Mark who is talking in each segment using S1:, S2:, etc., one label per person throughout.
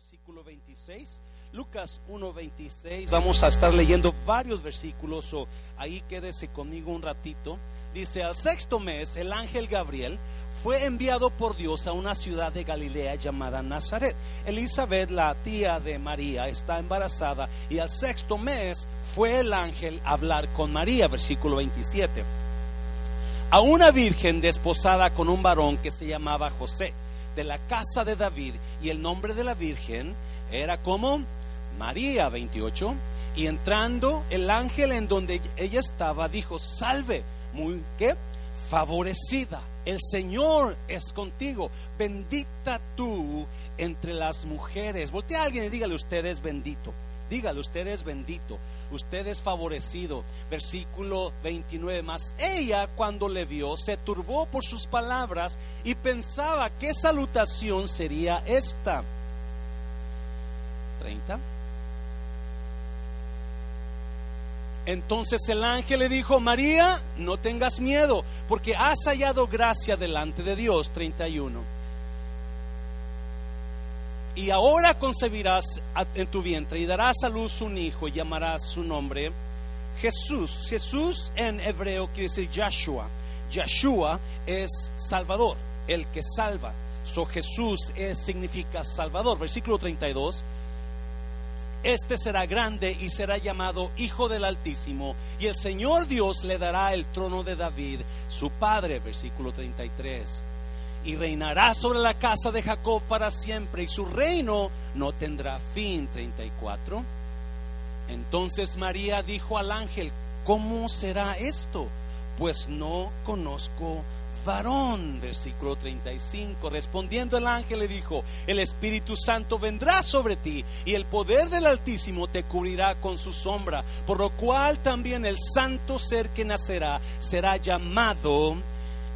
S1: versículo 26. Lucas 1:26. Vamos a estar leyendo varios versículos, o ahí quédese conmigo un ratito. Dice, al sexto mes, el ángel Gabriel fue enviado por Dios a una ciudad de Galilea llamada Nazaret. Elizabeth, la tía de María, está embarazada y al sexto mes fue el ángel a hablar con María, versículo 27. A una virgen desposada con un varón que se llamaba José, de la casa de David, y el nombre de la virgen era como María 28. Y entrando el ángel en donde ella estaba, dijo, salve, muy que favorecida el Señor es contigo. Bendita tú entre las mujeres. Voltea a alguien y dígale, usted es bendito. Dígale, usted es bendito. Usted es favorecido. Versículo 29 más. Ella cuando le vio se turbó por sus palabras y pensaba qué salutación sería esta. 30. Entonces el ángel le dijo, María, no tengas miedo, porque has hallado gracia delante de Dios. 31. Y ahora concebirás en tu vientre y darás a luz un hijo y llamarás su nombre Jesús. Jesús en hebreo quiere decir Yahshua. Yahshua es Salvador, el que salva. So Jesús es, significa Salvador. Versículo 32 este será grande y será llamado Hijo del Altísimo, y el Señor Dios le dará el trono de David, su padre, versículo 33. Y reinará sobre la casa de Jacob para siempre, y su reino no tendrá fin, 34. Entonces María dijo al ángel, ¿cómo será esto? Pues no conozco varón, versículo 35. Respondiendo el ángel le dijo, el Espíritu Santo vendrá sobre ti y el poder del Altísimo te cubrirá con su sombra, por lo cual también el santo ser que nacerá será llamado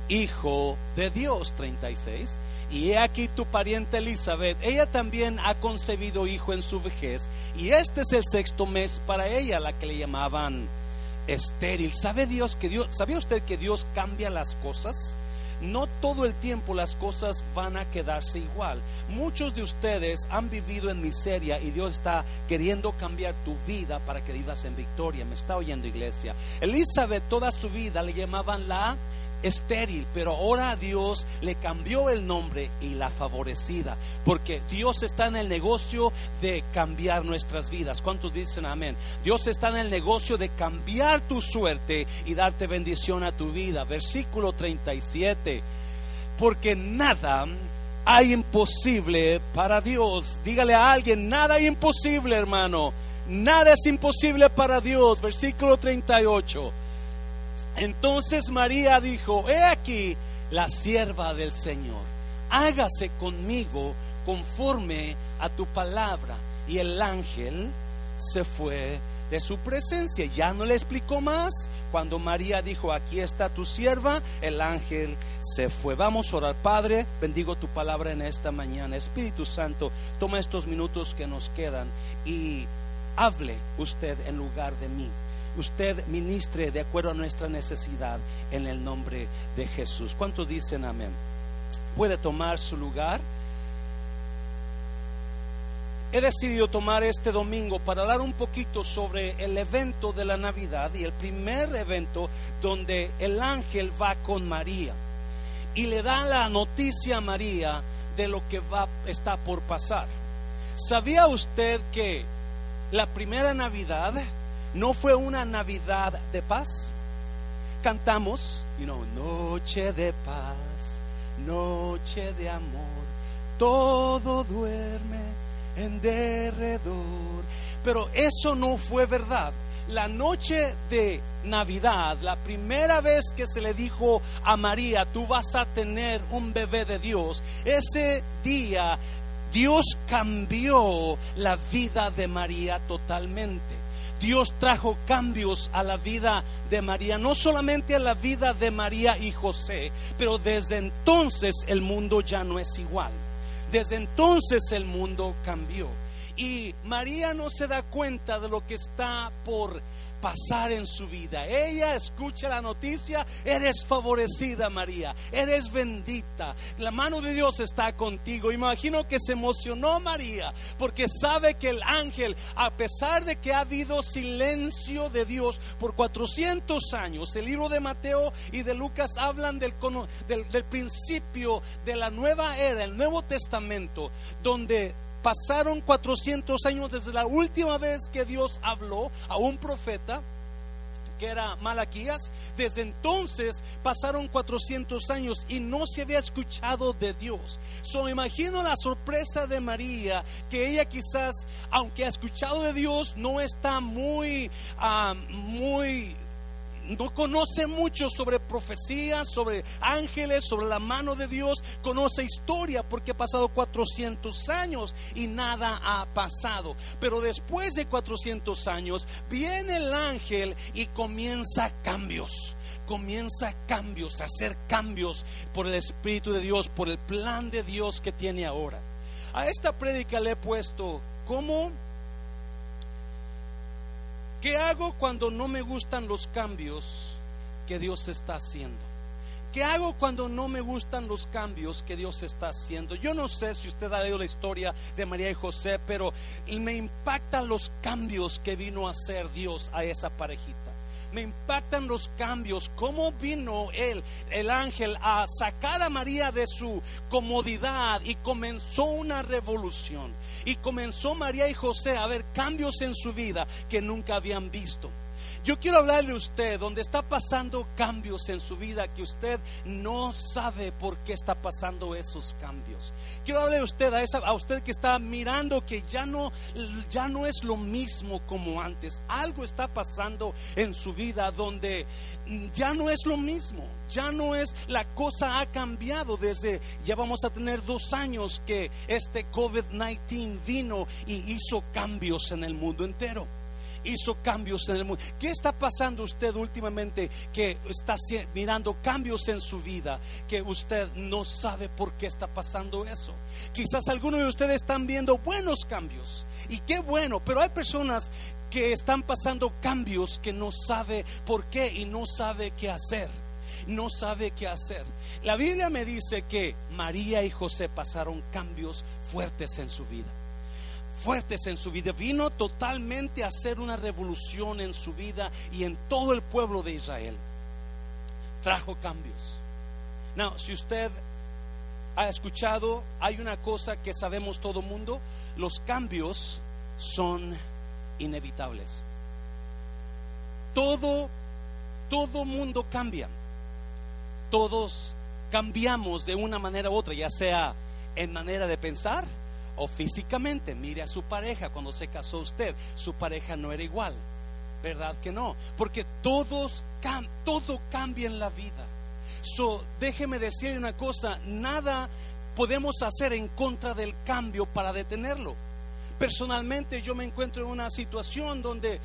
S1: Hijo de Dios. 36. Y he aquí tu pariente Elizabeth, ella también ha concebido hijo en su vejez, y este es el sexto mes para ella, la que le llamaban estéril. ¿Sabe Dios que Dios, ¿sabía usted que Dios cambia las cosas? No todo el tiempo las cosas van a quedarse igual. Muchos de ustedes han vivido en miseria y Dios está queriendo cambiar tu vida para que vivas en victoria. Me está oyendo iglesia. Elizabeth toda su vida le llamaban la estéril, pero ahora Dios le cambió el nombre y la favorecida, porque Dios está en el negocio de cambiar nuestras vidas. ¿Cuántos dicen amén? Dios está en el negocio de cambiar tu suerte y darte bendición a tu vida. Versículo 37, porque nada hay imposible para Dios. Dígale a alguien, nada hay imposible, hermano. Nada es imposible para Dios. Versículo 38. Entonces María dijo, he aquí la sierva del Señor, hágase conmigo conforme a tu palabra. Y el ángel se fue de su presencia. Ya no le explicó más. Cuando María dijo, aquí está tu sierva, el ángel se fue. Vamos a orar, Padre, bendigo tu palabra en esta mañana. Espíritu Santo, toma estos minutos que nos quedan y hable usted en lugar de mí usted ministre de acuerdo a nuestra necesidad en el nombre de Jesús. ¿Cuántos dicen amén? Puede tomar su lugar. He decidido tomar este domingo para hablar un poquito sobre el evento de la Navidad y el primer evento donde el ángel va con María y le da la noticia a María de lo que va está por pasar. ¿Sabía usted que la primera Navidad no fue una Navidad de paz. Cantamos, you know, noche de paz, noche de amor, todo duerme en derredor. Pero eso no fue verdad. La noche de Navidad, la primera vez que se le dijo a María, tú vas a tener un bebé de Dios, ese día Dios cambió la vida de María totalmente. Dios trajo cambios a la vida de María, no solamente a la vida de María y José, pero desde entonces el mundo ya no es igual. Desde entonces el mundo cambió. Y María no se da cuenta de lo que está por pasar en su vida. Ella escucha la noticia, eres favorecida María, eres bendita, la mano de Dios está contigo. Imagino que se emocionó María porque sabe que el ángel, a pesar de que ha habido silencio de Dios por 400 años, el libro de Mateo y de Lucas hablan del, del, del principio de la nueva era, el Nuevo Testamento, donde pasaron 400 años desde la última vez que Dios habló a un profeta que era Malaquías. Desde entonces pasaron 400 años y no se había escuchado de Dios. So imagino la sorpresa de María, que ella quizás, aunque ha escuchado de Dios, no está muy, ah, muy no conoce mucho sobre profecías, sobre ángeles, sobre la mano de Dios, conoce historia porque ha pasado 400 años y nada ha pasado. Pero después de 400 años viene el ángel y comienza cambios comienza cambios, hacer cambios por el Espíritu de Dios, por el plan de Dios que tiene ahora. A esta prédica le he puesto cómo ¿Qué hago cuando no me gustan los cambios que Dios está haciendo? ¿Qué hago cuando no me gustan los cambios que Dios está haciendo? Yo no sé si usted ha leído la historia de María y José, pero me impactan los cambios que vino a hacer Dios a esa parejita me impactan los cambios, cómo vino él, el ángel, a sacar a María de su comodidad y comenzó una revolución. Y comenzó María y José a ver cambios en su vida que nunca habían visto. Yo quiero hablarle a usted donde está pasando cambios en su vida que usted no sabe por qué está pasando esos cambios. Quiero hablarle a usted a, esa, a usted que está mirando que ya no ya no es lo mismo como antes. Algo está pasando en su vida donde ya no es lo mismo. Ya no es la cosa ha cambiado desde ya vamos a tener dos años que este COVID-19 vino y hizo cambios en el mundo entero hizo cambios en el mundo. ¿Qué está pasando usted últimamente que está mirando cambios en su vida que usted no sabe por qué está pasando eso? Quizás algunos de ustedes están viendo buenos cambios y qué bueno, pero hay personas que están pasando cambios que no sabe por qué y no sabe qué hacer. No sabe qué hacer. La Biblia me dice que María y José pasaron cambios fuertes en su vida fuertes en su vida. Vino totalmente a hacer una revolución en su vida y en todo el pueblo de Israel. Trajo cambios. Now, si usted ha escuchado, hay una cosa que sabemos todo mundo, los cambios son inevitables. Todo, todo mundo cambia. Todos cambiamos de una manera u otra, ya sea en manera de pensar, o físicamente. Mire a su pareja cuando se casó usted, su pareja no era igual. ¿Verdad que no? Porque todos todo cambia en la vida. So, déjeme decir una cosa, nada podemos hacer en contra del cambio para detenerlo. Personalmente yo me encuentro en una situación donde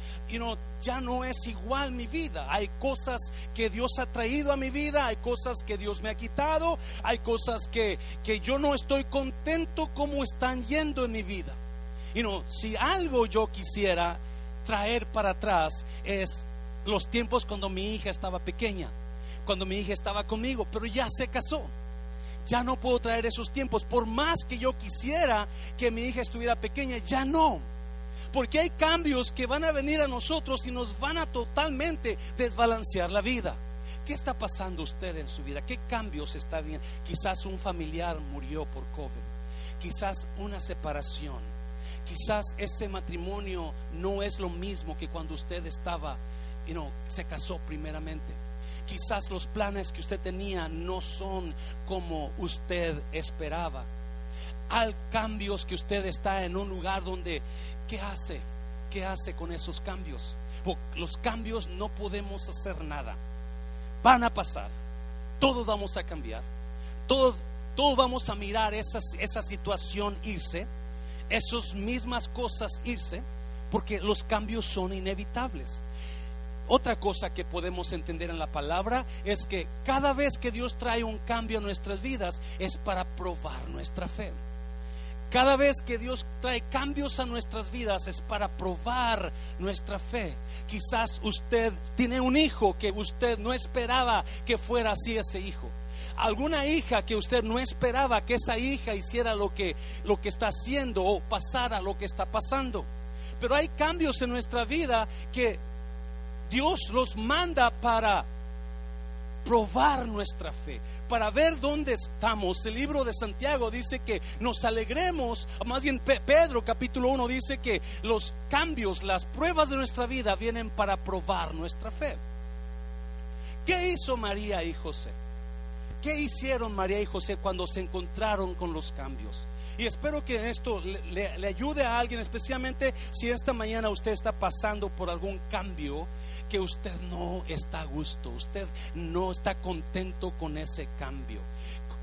S1: ya no es igual mi vida. Hay cosas que Dios ha traído a mi vida, hay cosas que Dios me ha quitado, hay cosas que, que yo no estoy contento como están yendo en mi vida. Y no, si algo yo quisiera traer para atrás es los tiempos cuando mi hija estaba pequeña, cuando mi hija estaba conmigo, pero ya se casó ya no puedo traer esos tiempos. Por más que yo quisiera que mi hija estuviera pequeña, ya no. Porque hay cambios que van a venir a nosotros y nos van a totalmente desbalancear la vida. ¿Qué está pasando usted en su vida? ¿Qué cambios está viendo? Quizás un familiar murió por COVID. Quizás una separación. Quizás ese matrimonio no es lo mismo que cuando usted estaba, y no se casó primeramente quizás los planes que usted tenía no son como usted esperaba. Hay cambios que usted está en un lugar donde, ¿qué hace? ¿Qué hace con esos cambios? Los cambios no podemos hacer nada. Van a pasar. Todos vamos a cambiar. Todos, todos vamos a mirar esa, esa situación irse. Esas mismas cosas irse. Porque los cambios son inevitables. Otra cosa que podemos entender en la palabra es que cada vez que Dios trae un cambio a nuestras vidas es para probar nuestra fe. Cada vez que Dios trae cambios a nuestras vidas es para probar nuestra fe. Quizás usted tiene un hijo que usted no esperaba que fuera así ese hijo. Alguna hija que usted no esperaba que esa hija hiciera lo que, lo que está haciendo o pasara lo que está pasando. Pero hay cambios en nuestra vida que Dios los manda para probar nuestra fe, para ver dónde estamos. El libro de Santiago dice que nos alegremos, más bien Pedro capítulo 1 dice que los cambios, las pruebas de nuestra vida vienen para probar nuestra fe. ¿Qué hizo María y José? ¿Qué hicieron María y José cuando se encontraron con los cambios? Y espero que esto le, le, ayude a alguien, especialmente si esta mañana usted está pasando por algún cambio que usted no está a gusto, usted no está contento con ese cambio.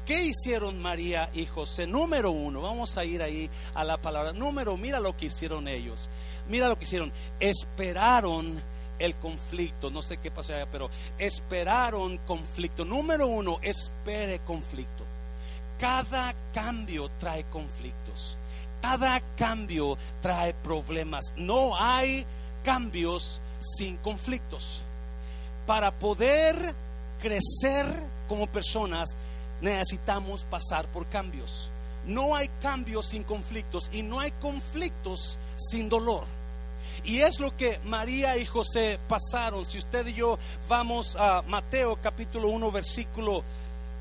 S1: ¿Qué hicieron María y José? Número uno, vamos a ir ahí a la palabra. Número, mira lo que hicieron ellos. Mira lo que hicieron. Esperaron el conflicto. No sé qué pasó allá, pero esperaron conflicto. Número uno, espere conflicto. Cada cambio trae conflictos. Cada cambio trae problemas. No hay cambios sin conflictos. Para poder crecer como personas necesitamos pasar por cambios. No hay cambios sin conflictos y no hay conflictos sin dolor. Y es lo que María y José pasaron. Si usted y yo vamos a Mateo capítulo 1 versículo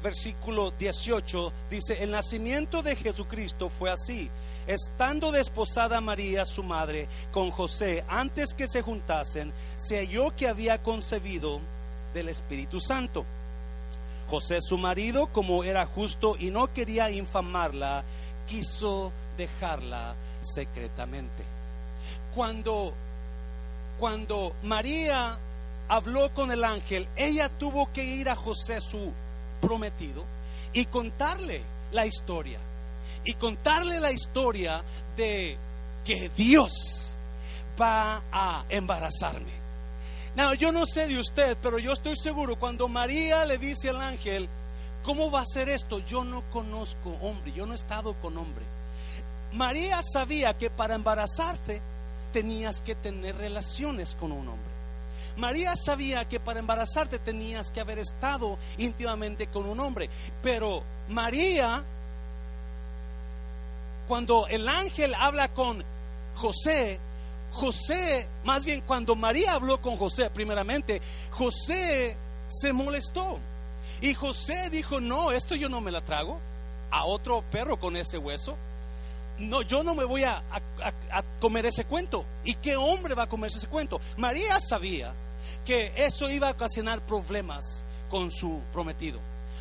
S1: versículo 18 dice, "El nacimiento de Jesucristo fue así Estando desposada María, su madre, con José, antes que se juntasen, se halló que había concebido del Espíritu Santo. José, su marido, como era justo y no quería infamarla, quiso dejarla secretamente. Cuando, cuando María habló con el ángel, ella tuvo que ir a José, su prometido, y contarle la historia y contarle la historia de que Dios va a embarazarme. No, yo no sé de usted, pero yo estoy seguro cuando María le dice al ángel, ¿cómo va a ser esto? Yo no conozco hombre, yo no he estado con hombre. María sabía que para embarazarte tenías que tener relaciones con un hombre. María sabía que para embarazarte tenías que haber estado íntimamente con un hombre, pero María cuando el ángel habla con José, José, más bien cuando María habló con José, primeramente, José se molestó. Y José dijo, no, esto yo no me la trago a otro perro con ese hueso. No, yo no me voy a, comer ese cuento. ¿Y qué hombre va a comerse ese cuento? María sabía que eso iba a ocasionar problemas con su prometido.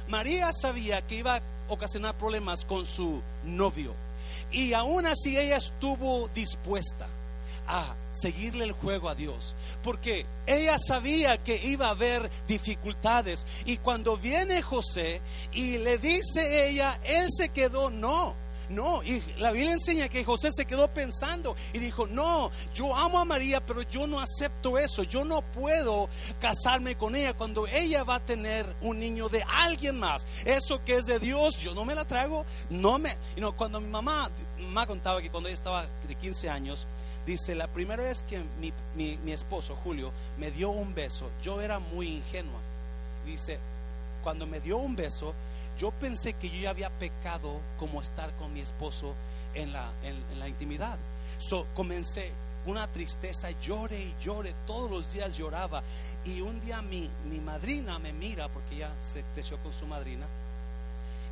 S1: María sabía que iba a ocasionar problemas con su novio. Y aún así ella estuvo dispuesta a seguirle el juego a Dios, porque ella sabía que iba a haber dificultades. Y cuando viene José y le dice ella, él se quedó, no, no, y la Biblia enseña que José se quedó pensando y dijo, no, yo amo a María, pero yo no acepto eso, yo no puedo casarme con ella cuando ella va a tener un niño de alguien más. Eso que es de Dios, yo no me la trago, no me... Y no, cuando mi mamá, mamá contaba que cuando ella estaba de 15 años, dice, la primera vez que mi, mi esposo, Julio, me dio un beso, yo era muy ingenua. Dice, cuando me dio un beso, yo pensé que yo ya había pecado como estar con mi esposo en la, en, la intimidad. So, comencé una tristeza, lloré y lloré, todos los días lloraba. Y un día mi, mi madrina me mira, porque ella se creció con su madrina,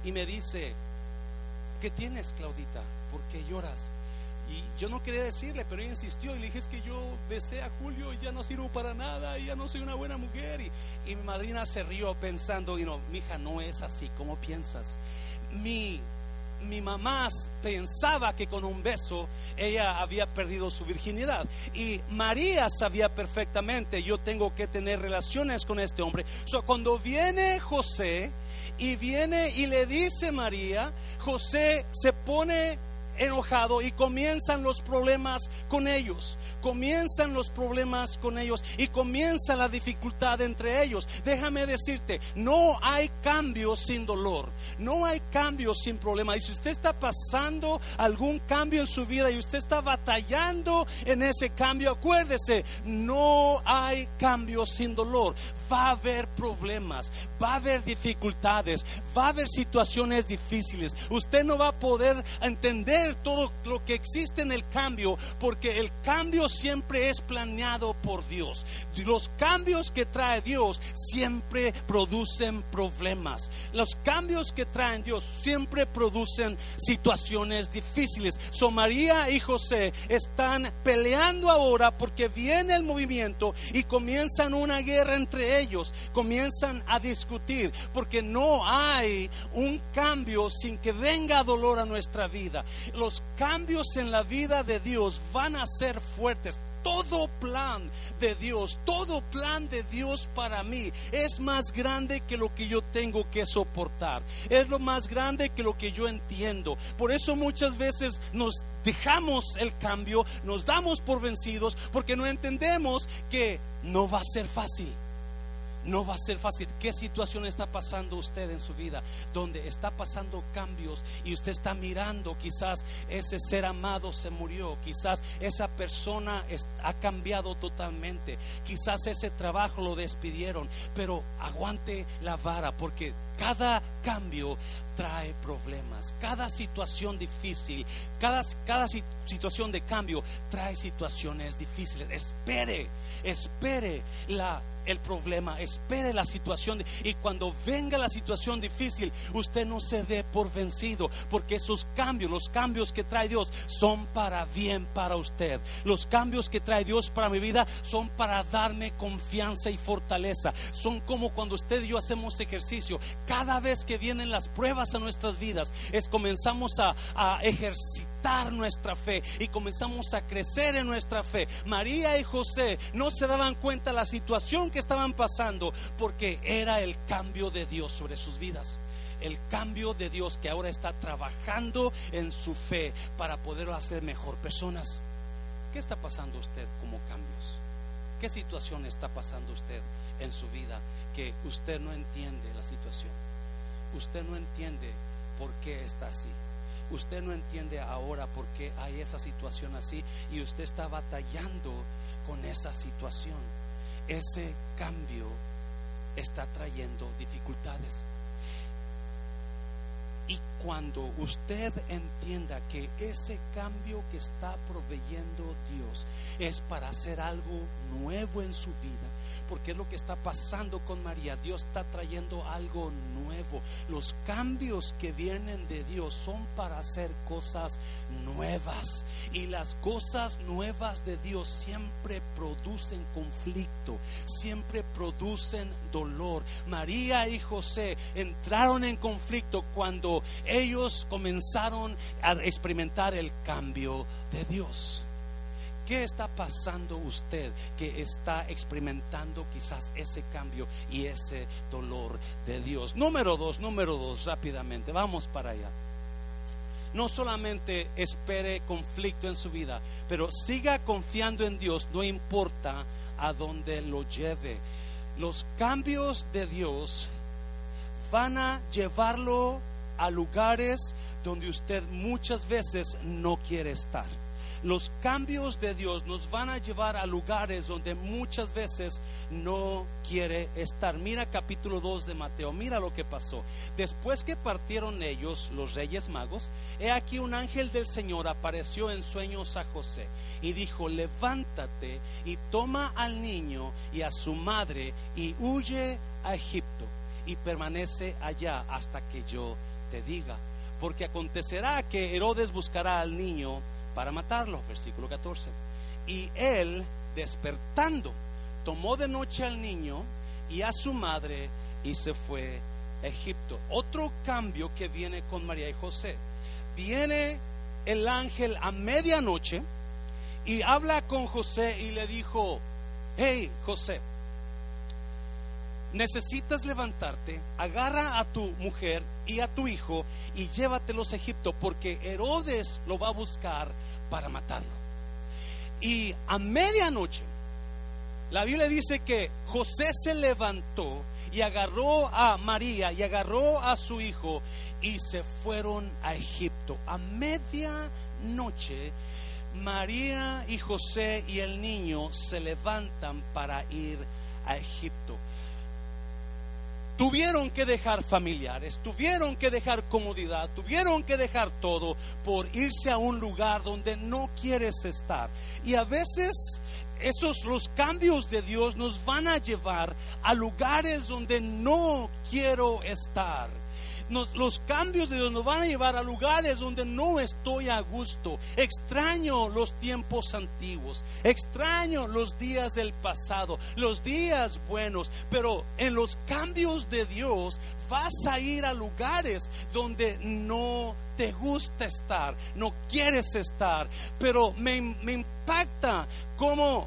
S1: y me dice, ¿qué tienes, Claudita? ¿Por qué lloras? Y yo no quería decirle, pero ella insistió y le dije es que yo besé a Julio y ya no sirvo para nada y ya no soy una buena mujer. Y, mi madrina se rió pensando, y no, mi hija no es así, ¿cómo piensas? Mi, mi mamá pensaba que con un beso ella había perdido su virginidad. Y María sabía perfectamente, yo tengo que tener relaciones con este hombre. So, cuando viene José y viene y le dice María, José se pone enojado y comienzan los problemas con ellos. Comienzan los problemas con ellos y comienza la dificultad entre ellos. Déjame decirte, no hay cambio sin dolor, no hay cambio sin problema. Y si usted está pasando algún cambio en su vida y usted está batallando en ese cambio, acuérdese, no hay cambio sin dolor. Va a haber problemas, va a haber dificultades, va a haber situaciones difíciles. Usted no va a poder entender todo lo que existe en el cambio porque el cambio siempre es planeado por Dios. Los cambios que trae Dios siempre producen problemas. Los cambios que traen Dios siempre producen situaciones difíciles. So María y José están peleando ahora porque viene el movimiento y comienzan una guerra entre ellos. Comienzan a discutir porque no hay un cambio sin que venga dolor a nuestra vida. Los cambios en la vida de Dios van a ser fuertes todo plan de Dios, todo plan de Dios para mí es más grande que lo que yo tengo que soportar. Es lo más grande que lo que yo entiendo. Por eso muchas veces nos dejamos el cambio, nos damos por vencidos porque no entendemos que no va a ser fácil. No va a ser fácil. ¿Qué situación está pasando usted en su vida? Donde está pasando cambios y usted está mirando, quizás ese ser amado se murió, quizás esa persona ha cambiado totalmente, quizás ese trabajo lo despidieron, pero aguante la vara porque cada cambio trae problemas, cada situación difícil, cada, situación de cambio trae situaciones difíciles. Espere, espere la el problema, espere la situación y cuando venga la situación difícil, usted no se dé por vencido, porque esos cambios, los cambios que trae Dios son para bien para usted. Los cambios que trae Dios para mi vida son para darme confianza y fortaleza. Son como cuando usted y yo hacemos ejercicio. Cada vez que vienen las pruebas a nuestras vidas, es comenzamos a, a ejercitar nuestra fe y comenzamos a crecer en nuestra fe. María y José no se daban cuenta la situación que estaban pasando porque era el cambio de Dios sobre sus vidas el cambio de Dios que ahora está trabajando en su fe para poder hacer mejor personas. ¿Qué está pasando usted como cambios? ¿Qué situación está pasando usted en su vida que usted no entiende la situación? Usted no entiende por qué está así. Usted no entiende ahora por qué hay esa situación así y usted está batallando con esa situación. Ese cambio está trayendo dificultades. Y cuando usted entienda que ese cambio que está proveyendo Dios es para hacer algo nuevo en su vida, porque es lo que está pasando con María. Dios está trayendo algo nuevo. Los cambios que vienen de Dios son para hacer cosas nuevas. Y las cosas nuevas de Dios siempre producen conflicto, siempre producen dolor. María y José entraron en conflicto cuando ellos comenzaron a experimentar el cambio de Dios. ¿Qué está pasando usted que está experimentando quizás ese cambio y ese dolor de Dios? Número dos, número dos, rápidamente, vamos para allá. No solamente espere conflicto en su vida, pero siga confiando en Dios, no importa a dónde lo lleve. Los cambios de Dios van a llevarlo a lugares donde usted muchas veces no quiere estar los cambios de Dios nos van a llevar a lugares donde muchas veces no quiere estar. Mira capítulo 2 de Mateo, mira lo que pasó. Después que partieron ellos, los reyes magos, he aquí un ángel del Señor apareció en sueños a José y dijo, levántate y toma al niño y a su madre y huye a Egipto y permanece allá hasta que yo te diga. Porque acontecerá que Herodes buscará al niño para matarlo, versículo 14. Y él, despertando, tomó de noche al niño y a su madre y se fue a Egipto. Otro cambio que viene con María y José. Viene el ángel a medianoche y habla con José y le dijo, hey José, necesitas levantarte, agarra a tu mujer y a tu hijo y llévatelos a Egipto porque Herodes lo va a buscar para matarlo. Y a medianoche, la Biblia dice que José se levantó y agarró a María y agarró a su hijo y se fueron a Egipto. A medianoche, María y José y el niño se levantan para ir a Egipto. Tuvieron que dejar familiares, tuvieron que dejar comodidad, tuvieron que dejar todo por irse a un lugar donde no quieres estar. Y a veces esos los cambios de Dios nos van a llevar a lugares donde no quiero estar los cambios de Dios nos van a llevar a lugares donde no estoy a gusto. Extraño los tiempos antiguos, extraño los días del pasado, los días buenos, pero en los cambios de Dios vas a ir a lugares donde no te gusta estar, no quieres estar, pero me, me impacta cómo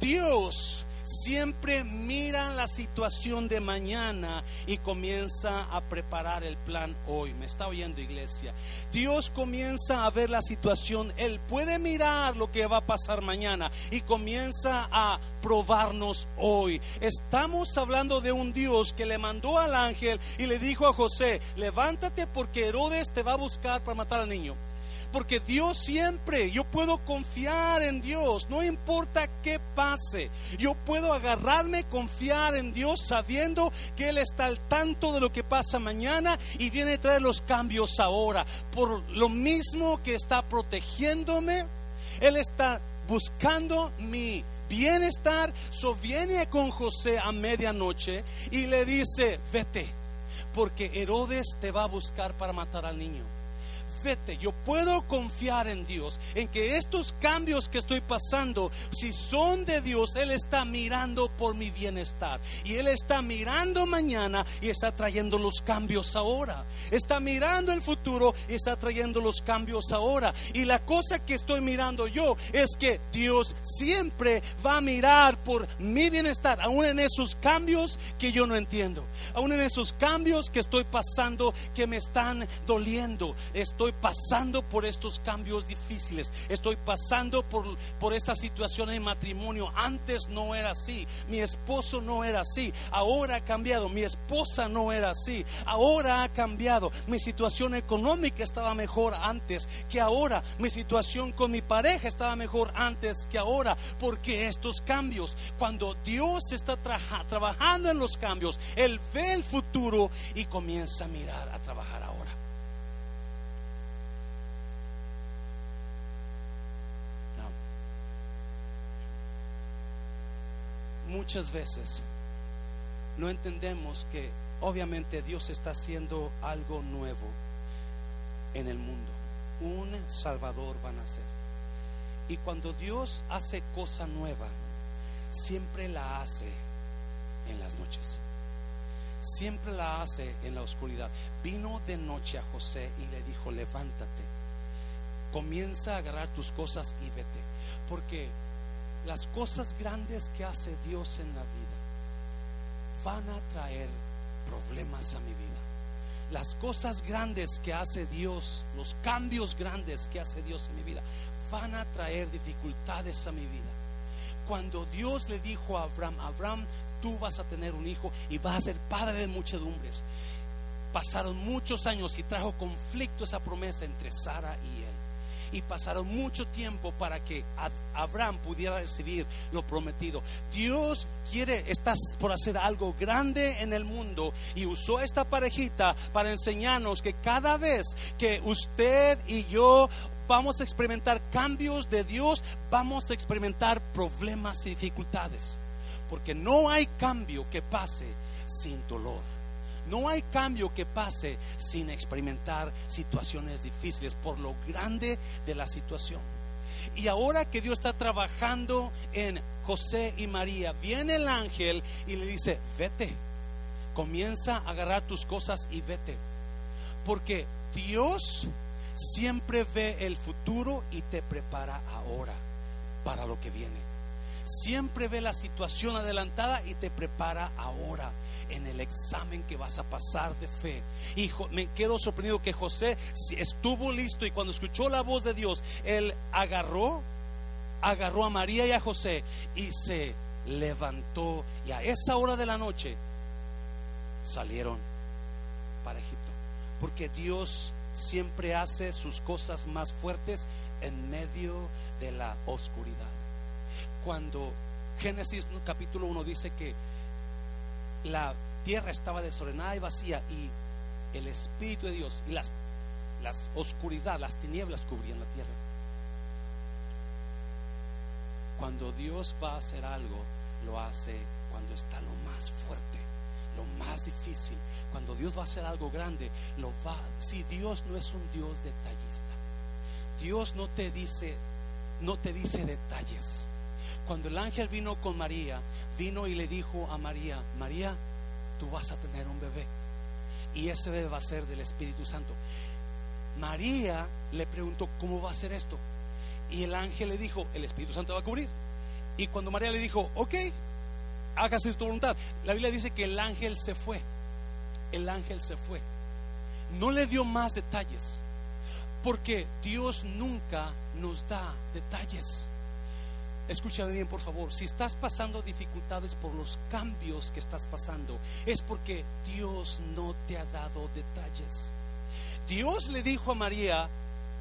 S1: Dios siempre mira la situación de mañana y comienza a preparar el plan hoy. Me está oyendo iglesia. Dios comienza a ver la situación. Él puede mirar lo que va a pasar mañana y comienza a probarnos hoy. Estamos hablando de un Dios que le mandó al ángel y le dijo a José, levántate porque Herodes te va a buscar para matar al niño porque Dios siempre, yo puedo confiar en Dios, no importa qué pase, yo puedo agarrarme, confiar en Dios sabiendo que Él está al tanto de lo que pasa mañana y viene a traer los cambios ahora. Por lo mismo que está protegiéndome, Él está buscando mi bienestar. So viene con José a medianoche y le dice, vete, porque Herodes te va a buscar para matar al niño yo puedo confiar en Dios, en que estos cambios que estoy pasando, si son de Dios, Él está mirando por mi bienestar. Y Él está mirando mañana y está trayendo los cambios ahora. Está mirando el futuro y está trayendo los cambios ahora. Y la cosa que estoy mirando yo es que Dios siempre va a mirar por mi bienestar, aún en esos cambios que yo no entiendo, aún en esos cambios que estoy pasando que me están doliendo. Estoy pasando por estos cambios difíciles, estoy pasando por, por esta situación en matrimonio. Antes no era así, mi esposo no era así, ahora ha cambiado, mi esposa no era así, ahora ha cambiado, mi situación económica estaba mejor antes que ahora, mi situación con mi pareja estaba mejor antes que ahora, porque estos cambios, cuando Dios está trabajando en los cambios, Él ve el futuro y comienza a mirar, a trabajar ahora. Muchas veces no entendemos que obviamente Dios está haciendo algo nuevo en el mundo. Un Salvador van a ser. Y cuando Dios hace cosa nueva, siempre la hace en las noches. Siempre la hace en la oscuridad. Vino de noche a José y le dijo, levántate, comienza a agarrar tus cosas y vete. Porque las cosas grandes que hace Dios en la vida van a traer problemas a mi vida. Las cosas grandes que hace Dios, los cambios grandes que hace Dios en mi vida, van a traer dificultades a mi vida. Cuando Dios le dijo a Abraham, Abraham, tú vas a tener un hijo y vas a ser padre de muchedumbres. Pasaron muchos años y trajo conflicto esa promesa entre Sara y él y pasaron mucho tiempo para que Abraham pudiera recibir lo prometido. Dios quiere, estás por hacer algo grande en el mundo y usó esta parejita para enseñarnos que cada vez que usted y yo vamos a experimentar cambios de Dios, vamos a experimentar problemas y dificultades. Porque no hay cambio que pase sin dolor. No hay cambio que pase sin experimentar situaciones difíciles por lo grande de la situación. Y ahora que Dios está trabajando en José y María, viene el ángel y le dice, vete, comienza a agarrar tus cosas y vete. Porque Dios siempre ve el futuro y te prepara ahora para lo que viene. Siempre ve la situación adelantada y te prepara ahora en el examen que vas a pasar de fe. Y me quedo sorprendido que José estuvo listo y cuando escuchó la voz de Dios, él agarró, agarró a María y a José y se levantó y a esa hora de la noche salieron para Egipto. Porque Dios siempre hace sus cosas más fuertes en medio de la oscuridad. Cuando Génesis capítulo 1 dice que la tierra estaba desordenada y vacía y el Espíritu de Dios y las, las oscuridad, las tinieblas cubrían la tierra. Cuando Dios va a hacer algo, lo hace cuando está lo más fuerte, lo más difícil. Cuando Dios va a hacer algo grande, lo va. Si Dios no es un Dios detallista, Dios no te dice, no te dice detalles. Cuando el ángel vino con María, vino y le dijo a María, María, tú vas a tener un bebé. Y ese bebé va a ser del Espíritu Santo. María le preguntó, ¿cómo va a ser esto? Y el ángel le dijo, el Espíritu Santo va a cubrir. Y cuando María le dijo, ok, hágase tu voluntad, la Biblia dice que el ángel se fue. El ángel se fue. No le dio más detalles. Porque Dios nunca nos da detalles. Escúchame bien, por favor. Si estás pasando dificultades por los cambios que estás pasando, es porque Dios no te ha dado detalles. Dios le dijo a María,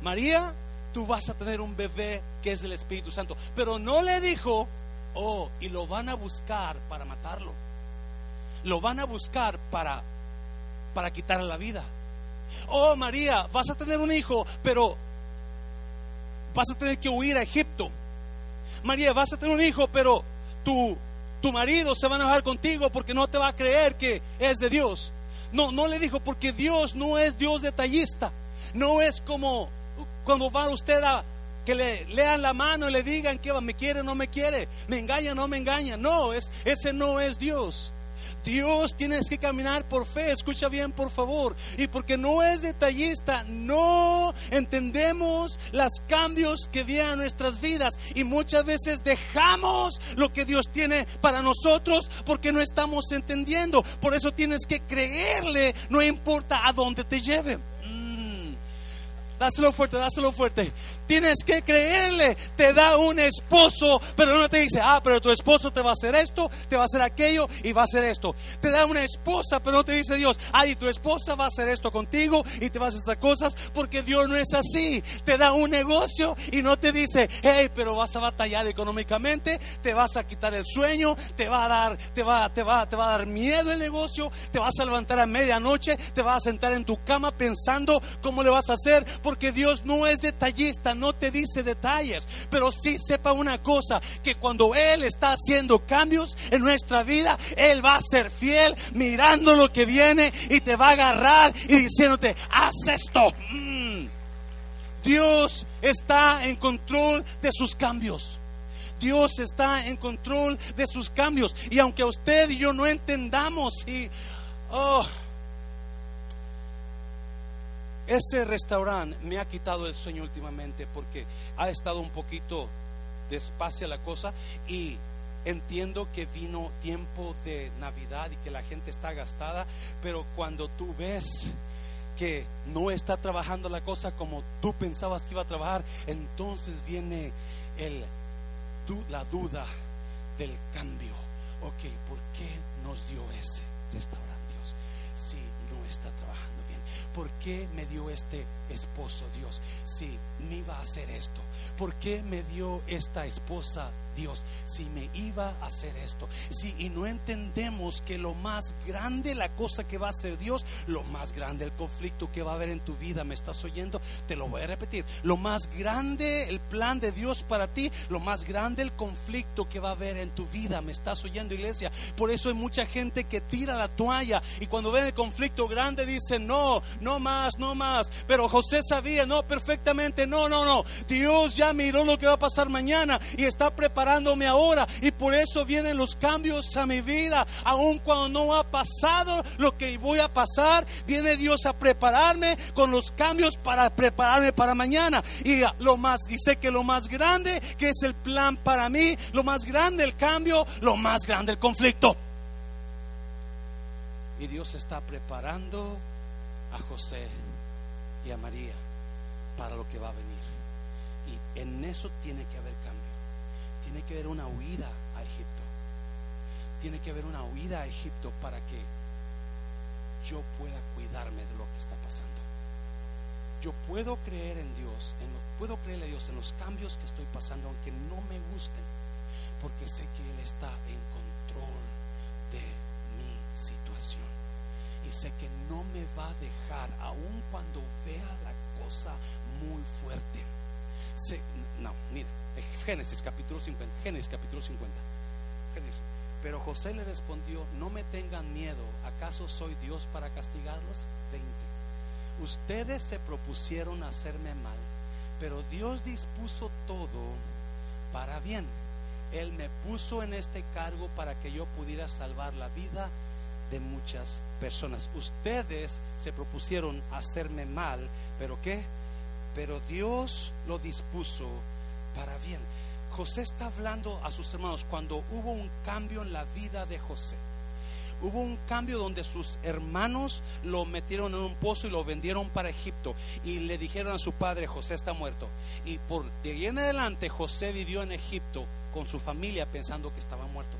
S1: María, tú vas a tener un bebé que es del Espíritu Santo. Pero no le dijo, oh, y lo van a buscar para matarlo. Lo van a buscar para, para quitarle la vida. Oh, María, vas a tener un hijo, pero vas a tener que huir a Egipto. María, vas a tener un hijo, pero tu, tu marido se va a enojar contigo porque no te va a creer que es de Dios. No, no le dijo porque Dios no es Dios detallista. No es como cuando va usted a que le lean la mano y le digan que me quiere no me quiere, me engaña no me engaña. No, es, ese no es Dios. Dios tienes que caminar por fe, escucha bien por favor. Y porque no es detallista, no entendemos los cambios que vienen a nuestras vidas. Y muchas veces dejamos lo que Dios tiene para nosotros porque no estamos entendiendo. Por eso tienes que creerle, no importa a dónde te lleve. Mm. Dáselo fuerte, dáselo fuerte. Tienes que creerle. Te da un esposo, pero no te dice, ah, pero tu esposo te va a hacer esto, te va a hacer aquello y va a hacer esto. Te da una esposa, pero no te dice Dios, ay, tu esposa va a hacer esto contigo y te va a hacer estas cosas, porque Dios no es así. Te da un negocio y no te dice, hey, pero vas a batallar económicamente, te vas a quitar el sueño, te va a dar, te va, te va, te va a dar miedo el negocio, te vas a levantar a medianoche, te vas a sentar en tu cama pensando cómo le vas a hacer, porque Dios no es detallista no te dice detalles, pero sí sepa una cosa, que cuando Él está haciendo cambios en nuestra vida, Él va a ser fiel mirando lo que viene y te va a agarrar y diciéndote, haz esto. Mm. Dios está en control de sus cambios. Dios está en control de sus cambios. Y aunque usted y yo no entendamos y... Oh, ese restaurante me ha quitado el sueño últimamente porque ha estado un poquito despacio la cosa y entiendo que vino tiempo de Navidad y que la gente está gastada, pero cuando tú ves que no está trabajando la cosa como tú pensabas que iba a trabajar, entonces viene la duda del cambio. Ok, ¿por qué nos dio ese restaurante Dios si no está trabajando? ¿Por qué me dio este esposo Dios si me iba a hacer esto? ¿Por qué me dio esta esposa Dios si me iba a hacer esto? Si y no entendemos que lo más grande la cosa que va a hacer Dios, lo más grande el conflicto que va a haber en tu vida, ¿me estás oyendo? Te lo voy a repetir. Lo más grande el plan de Dios para ti, lo más grande el conflicto que va a haber en tu vida, ¿me estás oyendo, iglesia? Por eso hay mucha gente que tira la toalla y cuando ven el conflicto grande dice, "No, no más, no más." Pero José sabía, no, perfectamente, no, no, no. Dios ya miró lo que va a pasar mañana y está preparándome ahora y por eso vienen los cambios a mi vida. Aun cuando no ha pasado lo que voy a pasar, viene Dios a prepararme con los cambios para prepararme para mañana. Y lo más y sé que lo más grande que es el plan para mí, lo más grande el cambio, lo más grande el conflicto. Y Dios está preparando a José y a María para lo que va a venir. En eso tiene que haber cambio. Tiene que haber una huida a Egipto. Tiene que haber una huida a Egipto para que yo pueda cuidarme de lo que está pasando. Yo puedo creer en Dios, en puedo creerle a Dios en los cambios que estoy pasando, aunque no me gusten, porque sé que Él está en control de mi situación. Y sé que no me va a dejar, aun cuando vea la cosa muy fuerte. No, mira, Génesis capítulo 50, Génesis capítulo 50. Pero José le respondió, no me tengan miedo, ¿acaso soy Dios para castigarlos? 20. Ustedes se propusieron hacerme mal, pero Dios dispuso todo para bien. Él me puso en este cargo para que yo pudiera salvar la vida de muchas personas. Ustedes se propusieron hacerme mal, pero ¿qué? Pero Dios lo dispuso para bien. José está hablando a sus hermanos cuando hubo un cambio en la vida de José. Hubo un cambio donde sus hermanos lo metieron en un pozo y lo vendieron para Egipto y le dijeron a su padre, José está muerto. Y por de ahí en adelante José vivió en Egipto con su familia pensando que estaba muerto.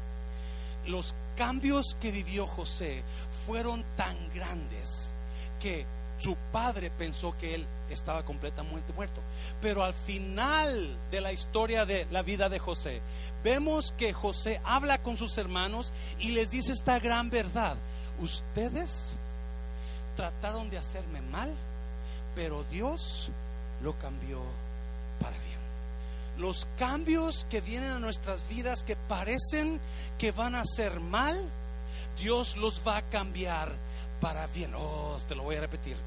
S1: Los cambios que vivió José fueron tan grandes que su padre pensó que él estaba completamente muerto. Pero al final de la historia de la vida de José, vemos que José habla con sus hermanos y les dice esta gran verdad. Ustedes trataron de hacerme mal, pero Dios lo cambió para bien. Los cambios que vienen a nuestras vidas que parecen que van a ser mal, Dios los va a cambiar para bien. Oh, te lo voy a repetir.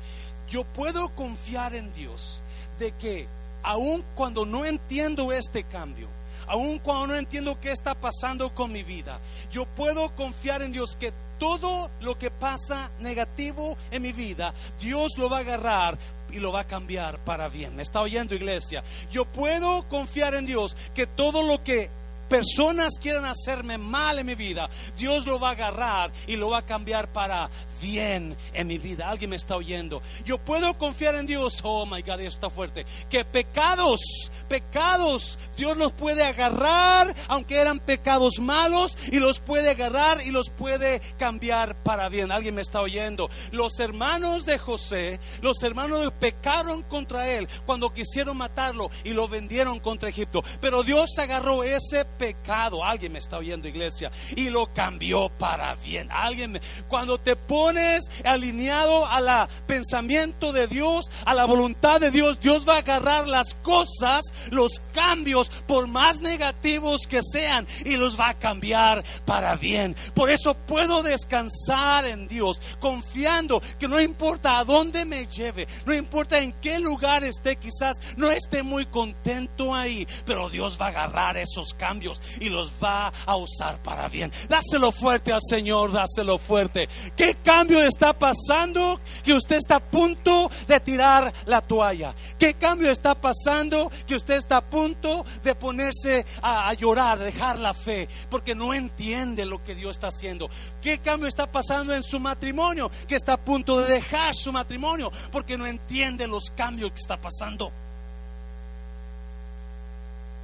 S1: Yo puedo confiar en Dios de que aun cuando no entiendo este cambio, aun cuando no entiendo qué está pasando con mi vida, yo puedo confiar en Dios que todo lo que pasa negativo en mi vida, Dios lo va a agarrar y lo va a cambiar para bien. ¿Me está oyendo iglesia? Yo puedo confiar en Dios que todo lo que personas quieran hacerme mal en mi vida, Dios lo va a agarrar y lo va a cambiar para bien en mi vida. Alguien me está oyendo. Yo puedo confiar en Dios. Oh my God, Dios está fuerte. Que pecados, pecados, Dios los puede agarrar, aunque eran pecados malos, y los puede agarrar y los puede cambiar para bien. Alguien me está oyendo. Los hermanos de José, los hermanos pecaron contra él cuando quisieron matarlo y lo vendieron contra Egipto. Pero Dios agarró ese pecado. Alguien me está oyendo, iglesia, y lo cambió para bien. Alguien, cuando te pones alineado a la pensamiento de Dios, a la voluntad de Dios, Dios va a agarrar las cosas, los cambios, por más negativos que sean, y los va a cambiar para bien. Por eso puedo descansar en Dios, confiando que no importa a dónde me lleve, no importa en qué lugar esté, quizás no esté muy contento ahí, pero Dios va a agarrar esos cambios y los va a usar para bien. Dáselo fuerte al Señor, dáselo fuerte. ¿Qué cambio está pasando que usted está a punto de tirar la toalla? ¿Qué cambio está pasando que usted está a punto de ponerse a, llorar, dejar la fe, porque no entiende lo que Dios está haciendo? ¿Qué cambio está pasando en su matrimonio que está a punto de dejar su matrimonio porque no entiende los cambios que está pasando?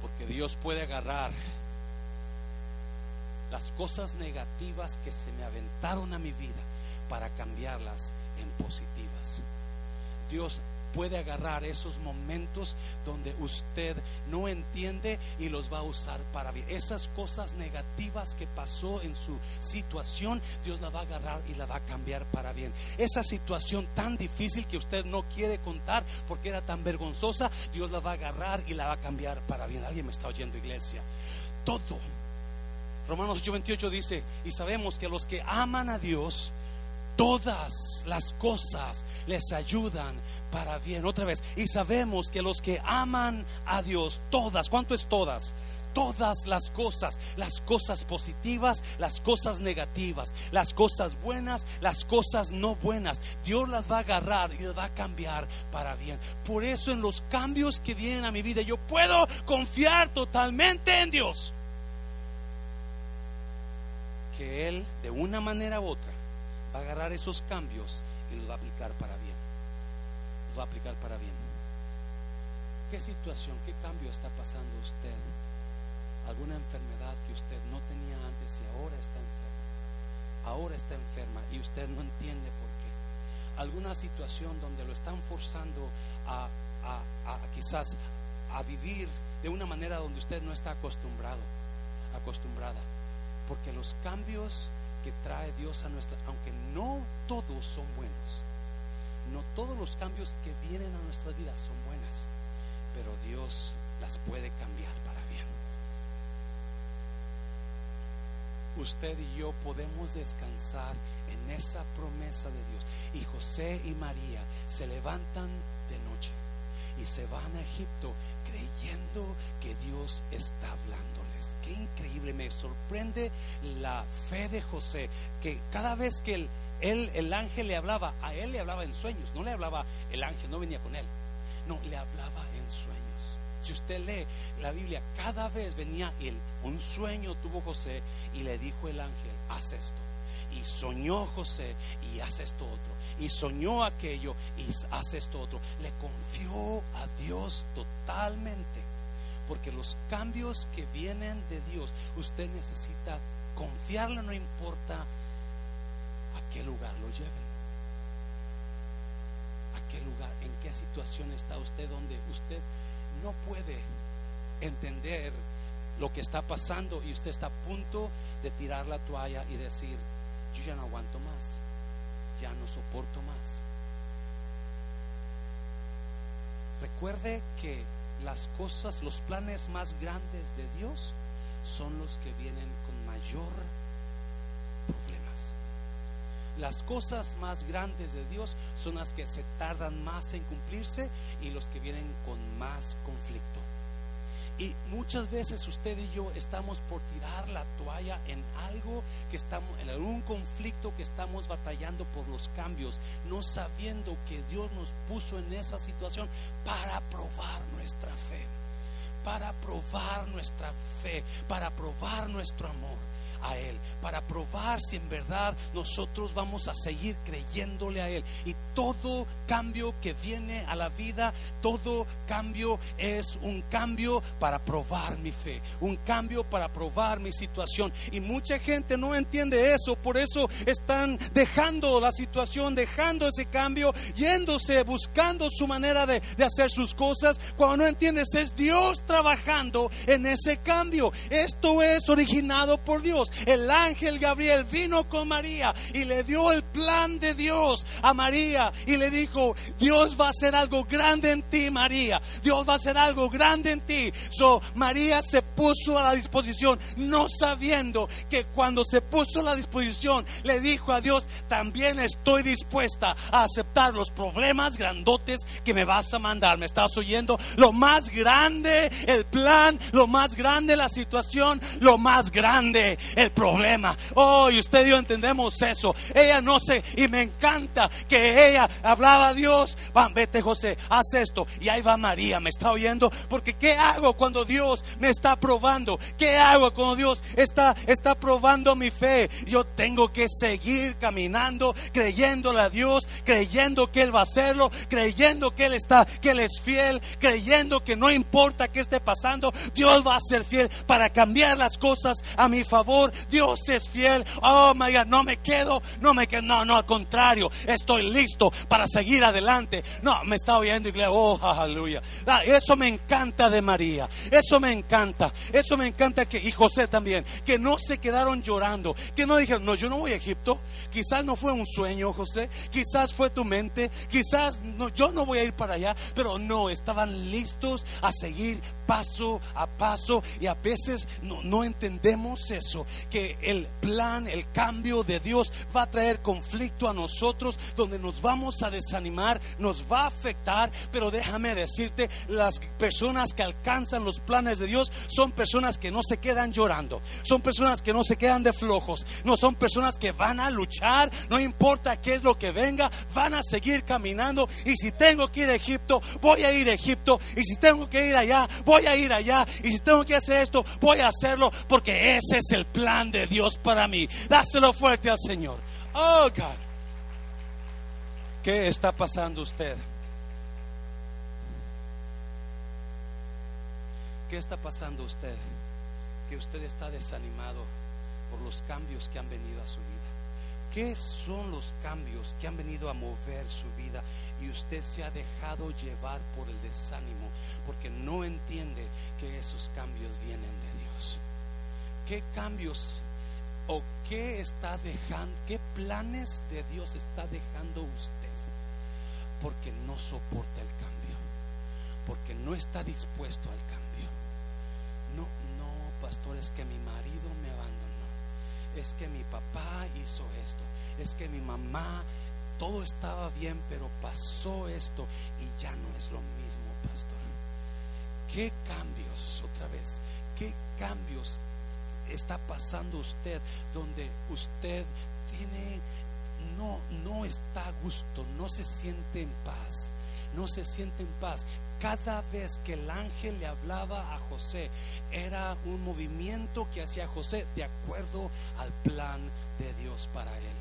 S1: Porque Dios puede agarrar las cosas negativas que se me aventaron a mi vida para cambiarlas en positivas. Dios puede agarrar esos momentos donde usted no entiende y los va a usar para bien. Esas cosas negativas que pasó en su situación, Dios la va a agarrar y la va a cambiar para bien. Esa situación tan difícil que usted no quiere contar porque era tan vergonzosa, Dios la va a agarrar y la va a cambiar para bien. Alguien me está oyendo, iglesia. Todo Romanos 8:28 dice, y sabemos que los que aman a Dios, todas las cosas les ayudan para bien. Otra vez, y sabemos que los que aman a Dios, todas, ¿cuánto es todas? todas las cosas, las cosas positivas, las cosas negativas, las cosas buenas, las cosas no buenas. Dios las va a agarrar y las va a cambiar para bien. Por eso en los cambios que vienen a mi vida yo puedo confiar totalmente en Dios. Que Él de una manera u otra va a agarrar esos cambios y los va a aplicar para bien. Los va a aplicar para bien. ¿Qué situación, qué cambio está pasando usted? alguna enfermedad que usted no tenía antes y ahora está enferma. Ahora está enferma y usted no entiende por qué. Alguna situación donde lo están forzando a, quizás a vivir de una manera donde usted no está acostumbrado, acostumbrada. Porque los cambios que trae Dios a nuestra, aunque no todos son buenos, no todos los cambios que vienen a nuestra vida son buenas, pero Dios las puede cambiar usted y yo podemos descansar en esa promesa de Dios. Y José y María se levantan de noche y se van a Egipto creyendo que Dios está hablándoles. Me sorprende la fe de José, que cada vez que el, él, el ángel le hablaba, a él le hablaba en sueños, no le hablaba el ángel, no venía con él, no, le hablaba en sueños. Si usted lee la Biblia, cada vez venía él, un sueño tuvo José y le dijo el ángel, haz esto. Y soñó José y hace esto otro. Y soñó aquello y hace esto otro. Le confió a Dios totalmente. Porque los cambios que vienen de Dios, usted necesita confiarle, no importa a qué lugar lo lleven. A qué lugar, en qué situación está usted, donde usted no puede entender lo que está pasando y usted está a punto de tirar la toalla y decir, yo ya no aguanto más, ya no soporto más. Recuerde que las cosas, los planes más grandes de Dios son los que vienen con mayor problemas. Las cosas más grandes de Dios son las que se tardan más en cumplirse y los que vienen con más conflicto. Y muchas veces usted y yo estamos por tirar la toalla en algo que estamos, en algún conflicto que estamos batallando por los cambios, no sabiendo que Dios nos puso en esa situación para probar nuestra fe, para probar nuestra fe, para probar nuestro amor a Él, para probar si en verdad nosotros vamos a seguir creyéndole a Él. Y todo cambio que viene a la vida, todo cambio es un cambio para probar mi fe, un cambio para probar mi situación. Y mucha gente no entiende eso, por eso están dejando la situación, dejando ese cambio, yéndose, buscando su manera de, de hacer sus cosas. Cuando no entiendes, es Dios trabajando en ese cambio. Esto es originado por Dios el ángel Gabriel vino con María y le dio el plan de Dios a María y le dijo, Dios va a hacer algo grande en ti, María. Dios va a hacer algo grande en ti. So, María se puso a la disposición, no sabiendo que cuando se puso a la disposición, le dijo a Dios, también estoy dispuesta a aceptar los problemas grandotes que me vas a mandar. ¿Me estás oyendo? Lo más grande, el plan, lo más grande, la situación, lo más grande, problema. Oh, y usted y yo entendemos eso. Ella no sé, y me encanta que ella hablaba a Dios. Van, vete José, haz esto. Y ahí va María, me está oyendo. Porque ¿qué hago cuando Dios me está probando? ¿Qué hago cuando Dios está, está probando mi fe? Yo tengo que seguir caminando, creyéndole a Dios, creyendo que Él va a hacerlo, creyendo que Él está, que Él es fiel, creyendo que no importa qué esté pasando, Dios va a ser fiel para cambiar las cosas a mi favor. Dios es fiel. Oh my God, no me quedo, no me quedo, no, no, al contrario, estoy listo para seguir adelante. No, me está oyendo y oh, aleluya. Ah, eso me encanta de María, eso me encanta, eso me encanta que, y José también, que no se quedaron llorando, que no dijeron, no, yo no voy a Egipto. Quizás no fue un sueño, José, quizás fue tu mente, quizás no, yo no voy a ir para allá, pero no, estaban listos a seguir paso a paso y a veces no, no entendemos eso, que el plan, el cambio de Dios va a traer conflicto a nosotros, donde nos vamos a desanimar, nos va a afectar, pero déjame decirte, las personas que alcanzan los planes de Dios son personas que no se quedan llorando, son personas que no se quedan de flojos, no son personas que van a luchar, no importa qué es lo que venga, van a seguir caminando y si tengo que ir a Egipto, voy a ir a Egipto y si tengo que ir allá, voy a ir allá y si tengo que hacer esto, voy a hacerlo porque ese es el plan de Dios para mí. Dáselo fuerte al Señor. Oh God. ¿Qué está pasando usted? ¿Qué está pasando usted? Que usted está desanimado por los cambios que han venido a su vida. ¿Qué son los cambios que han venido a mover su vida y usted se ha dejado llevar por el desánimo porque no entiende que esos cambios vienen de Dios? ¿Qué cambios o qué está dejando, qué planes de Dios está dejando usted? Porque no soporta el cambio, porque no está dispuesto al cambio. No, no, pastor, es que mi marido es que mi papá hizo esto, es que mi mamá, todo estaba bien, pero pasó esto y ya no es lo mismo, pastor. ¿Qué cambios, otra vez, qué cambios está pasando usted donde usted tiene, no, no está a gusto, no se siente en paz? no se siente en paz. Cada vez que el ángel le hablaba a José, era un movimiento que hacía José de acuerdo al plan de Dios para él.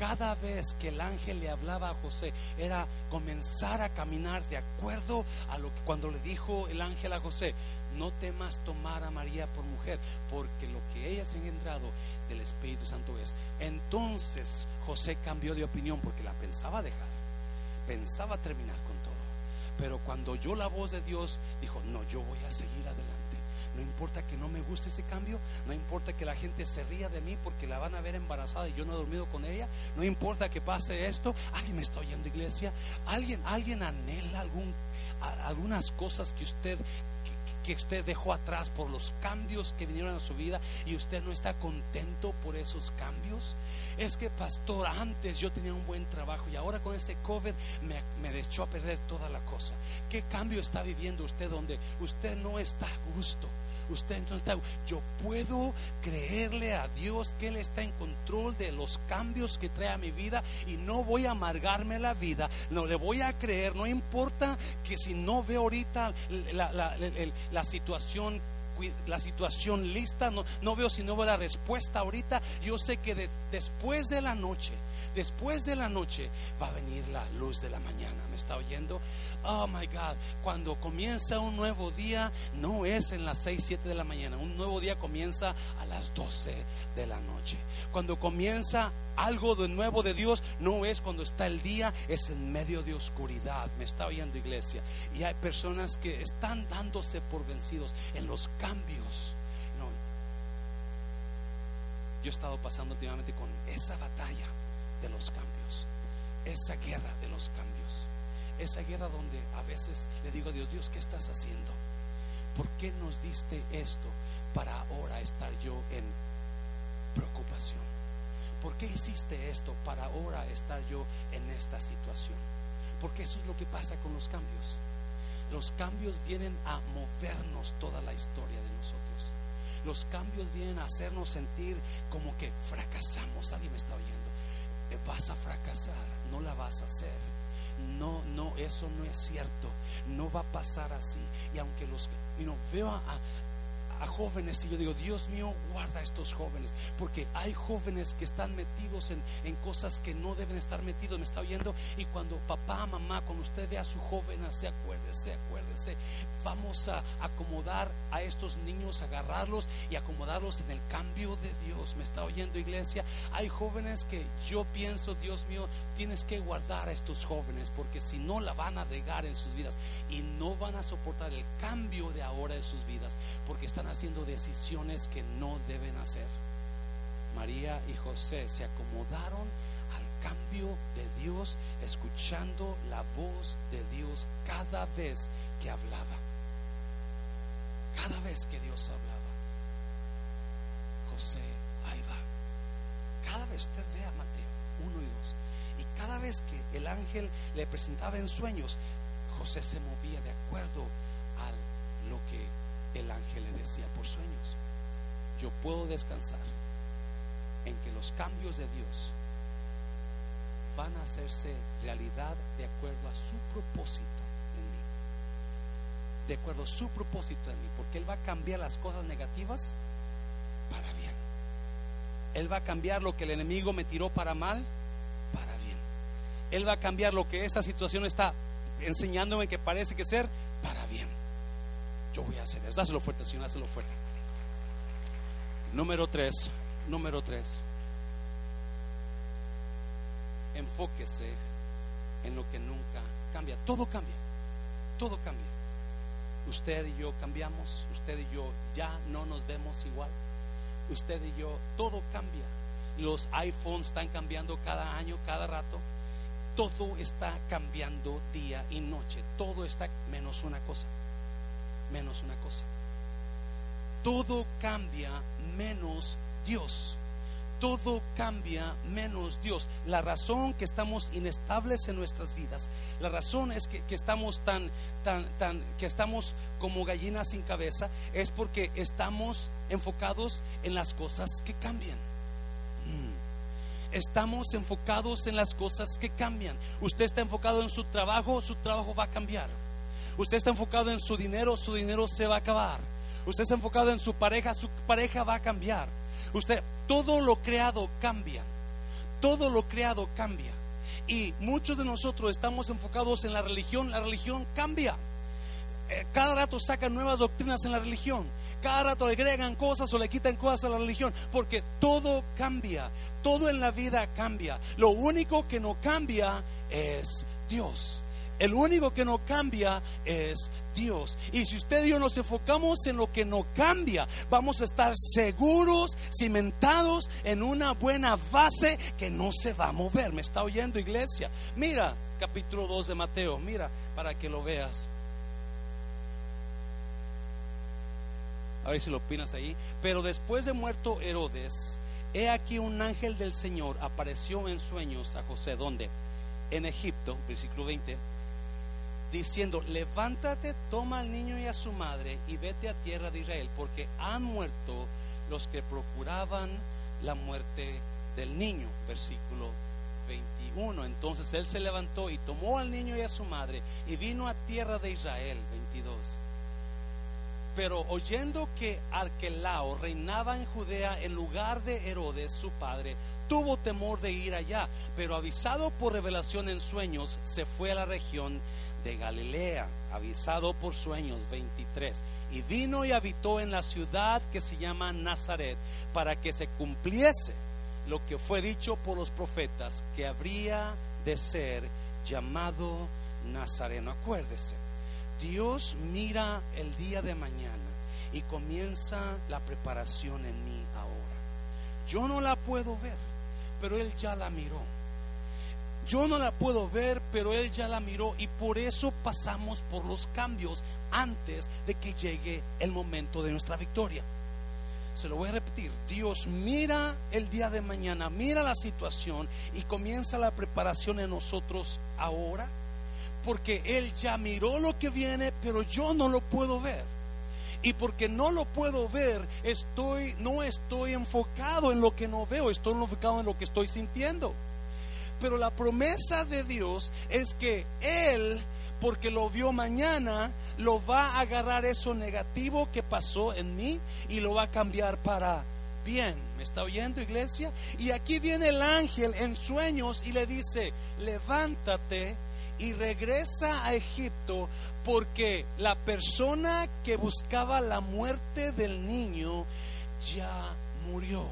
S1: Cada vez que el ángel le hablaba a José, era comenzar a caminar de acuerdo a lo que cuando le dijo el ángel a José, no temas tomar a María por mujer, porque lo que ella ha engendrado del Espíritu Santo es. Entonces José cambió de opinión porque la pensaba dejar, pensaba terminar pero cuando oyó la voz de Dios, dijo, no, yo voy a seguir adelante. No importa que no me guste ese cambio, no importa que la gente se ría de mí porque la van a ver embarazada y yo no he dormido con ella, no importa que pase esto, alguien me está oyendo iglesia, alguien, alguien anhela algún, algunas cosas que usted que usted dejó atrás por los cambios que vinieron a su vida y usted no está contento por esos cambios. Es que, pastor, antes yo tenía un buen trabajo y ahora con este COVID me, me echó a perder toda la cosa. ¿Qué cambio está viviendo usted donde usted no está a gusto? Usted entonces está, yo puedo creerle a Dios que Él está en control de los cambios que trae a mi vida y no voy a amargarme la vida, no le voy a creer, no importa que si no veo ahorita la, la, la situación la situación lista, no, no veo si no veo la respuesta ahorita. Yo sé que después de la noche, después de la noche va a venir la luz de la mañana. ¿Me está oyendo? Oh my God, cuando comienza un nuevo día, no es en las 6, 7 de la mañana. Un nuevo día comienza a las 12 de la noche. Cuando comienza algo de nuevo de Dios, no es cuando está el día, es en medio de oscuridad. Me está oyendo, iglesia. Y hay personas que están dándose por vencidos en los cambios. Yo he estado pasando últimamente con esa batalla de los cambios, esa guerra de los cambios esa guerra donde a veces le digo a Dios, Dios, ¿qué estás haciendo? ¿Por qué nos diste esto para ahora estar yo en preocupación? ¿Por qué hiciste esto para ahora estar yo en esta situación? Porque eso es lo que pasa con los cambios. Los cambios vienen a movernos toda la historia de nosotros. Los cambios vienen a hacernos sentir como que fracasamos. Alguien me está oyendo. Vas a fracasar, no la vas a hacer no, no, eso no es cierto. No va a pasar así. Y aunque los, you veo a, a jóvenes y yo digo, Dios mío, guarda a estos jóvenes, porque hay jóvenes que están metidos en, en, cosas que no deben estar metidos, me está oyendo, y cuando papá, mamá, cuando usted ve a su joven, se acuérdese, acuérdese, vamos a acomodar a estos niños, agarrarlos y acomodarlos en el cambio de Dios, me está oyendo iglesia, hay jóvenes que yo pienso, Dios mío, tienes que guardar a estos jóvenes, porque si no la van a regar en sus vidas y no van a soportar el cambio de ahora en sus vidas, porque están haciendo decisiones que no deben hacer. María y José se acomodaron al cambio de Dios, escuchando la voz de Dios cada vez que hablaba. cada vez que Dios hablaba, José, ahí va. Cada vez usted vea Mateo 1 y 2. Y cada vez que el ángel le presentaba en sueños, José se movía de acuerdo a lo que el ángel le decía por sueños. Yo puedo descansar en que los cambios de Dios van a hacerse realidad de acuerdo a su propósito en mí. De acuerdo a su propósito en mí, porque Él va a cambiar las cosas negativas para bien. Él va a cambiar lo que el enemigo me tiró para mal, para bien. Él va a cambiar lo que esta situación está enseñándome que parece que ser para bien. Yo voy a hacer eso. Dáselo fuerte, Señor, dáselo fuerte. Número tres, número tres enfóquese en lo que nunca cambia. Todo cambia, todo cambia. Usted y yo cambiamos, usted y yo ya no nos vemos igual. Usted y yo, todo cambia. Los iPhones están cambiando cada año, cada rato. Todo está cambiando día y noche. Todo está menos una cosa. Menos una cosa. Todo cambia menos Dios todo cambia menos Dios. La razón que estamos inestables en nuestras vidas, la razón es que, estamos tan, tan, tan, que estamos como gallinas sin cabeza, es porque estamos enfocados en las cosas que cambian. Mm. Estamos enfocados en las cosas que cambian. Usted está enfocado en su trabajo, su trabajo va a cambiar. Usted está enfocado en su dinero, su dinero se va a acabar. Usted está enfocado en su pareja, su pareja va a cambiar. Usted, todo lo creado cambia. Todo lo creado cambia. Y muchos de nosotros estamos enfocados en la religión. La religión cambia. Eh, cada rato sacan nuevas doctrinas en la religión. Cada rato le agregan cosas o le quitan cosas a la religión. Porque todo cambia. Todo en la vida cambia. Lo único que no cambia es Dios. El único que no cambia es Dios. Y si usted y yo nos enfocamos en lo que no cambia, vamos a estar seguros, cimentados en una buena base que no se va a mover. ¿Me está oyendo, iglesia? Mira, capítulo 2 de Mateo, mira para que lo veas. A ver si lo opinas ahí. Pero después de muerto Herodes, he aquí un ángel del Señor apareció en sueños a José. ¿Dónde? En Egipto, versículo 20 diciendo, levántate, toma al niño y a su madre y vete a tierra de Israel, porque han muerto los que procuraban la muerte del niño. Versículo 21. Entonces él se levantó y tomó al niño y a su madre y vino a tierra de Israel. 22. Pero oyendo que Arquelao reinaba en Judea en lugar de Herodes, su padre, tuvo temor de ir allá, pero avisado por revelación en sueños, se fue a la región de Galilea, avisado por sueños 23, y vino y habitó en la ciudad que se llama Nazaret, para que se cumpliese lo que fue dicho por los profetas, que habría de ser llamado Nazareno. Acuérdese, Dios mira el día de mañana y comienza la preparación en mí ahora. Yo no la puedo ver, pero Él ya la miró. Yo no la puedo ver, pero Él ya la miró y por eso pasamos por los cambios antes de que llegue el momento de nuestra victoria. Se lo voy a repetir, Dios mira el día de mañana, mira la situación y comienza la preparación en nosotros ahora, porque Él ya miró lo que viene, pero yo no lo puedo ver. Y porque no lo puedo ver, estoy no estoy enfocado en lo que no veo, estoy enfocado en lo que estoy sintiendo. Pero la promesa de Dios es que Él, porque lo vio mañana, lo va a agarrar eso negativo que pasó en mí y lo va a cambiar para bien. ¿Me está oyendo, iglesia? Y aquí viene el ángel en sueños y le dice, levántate y regresa a Egipto porque la persona que buscaba la muerte del niño ya murió.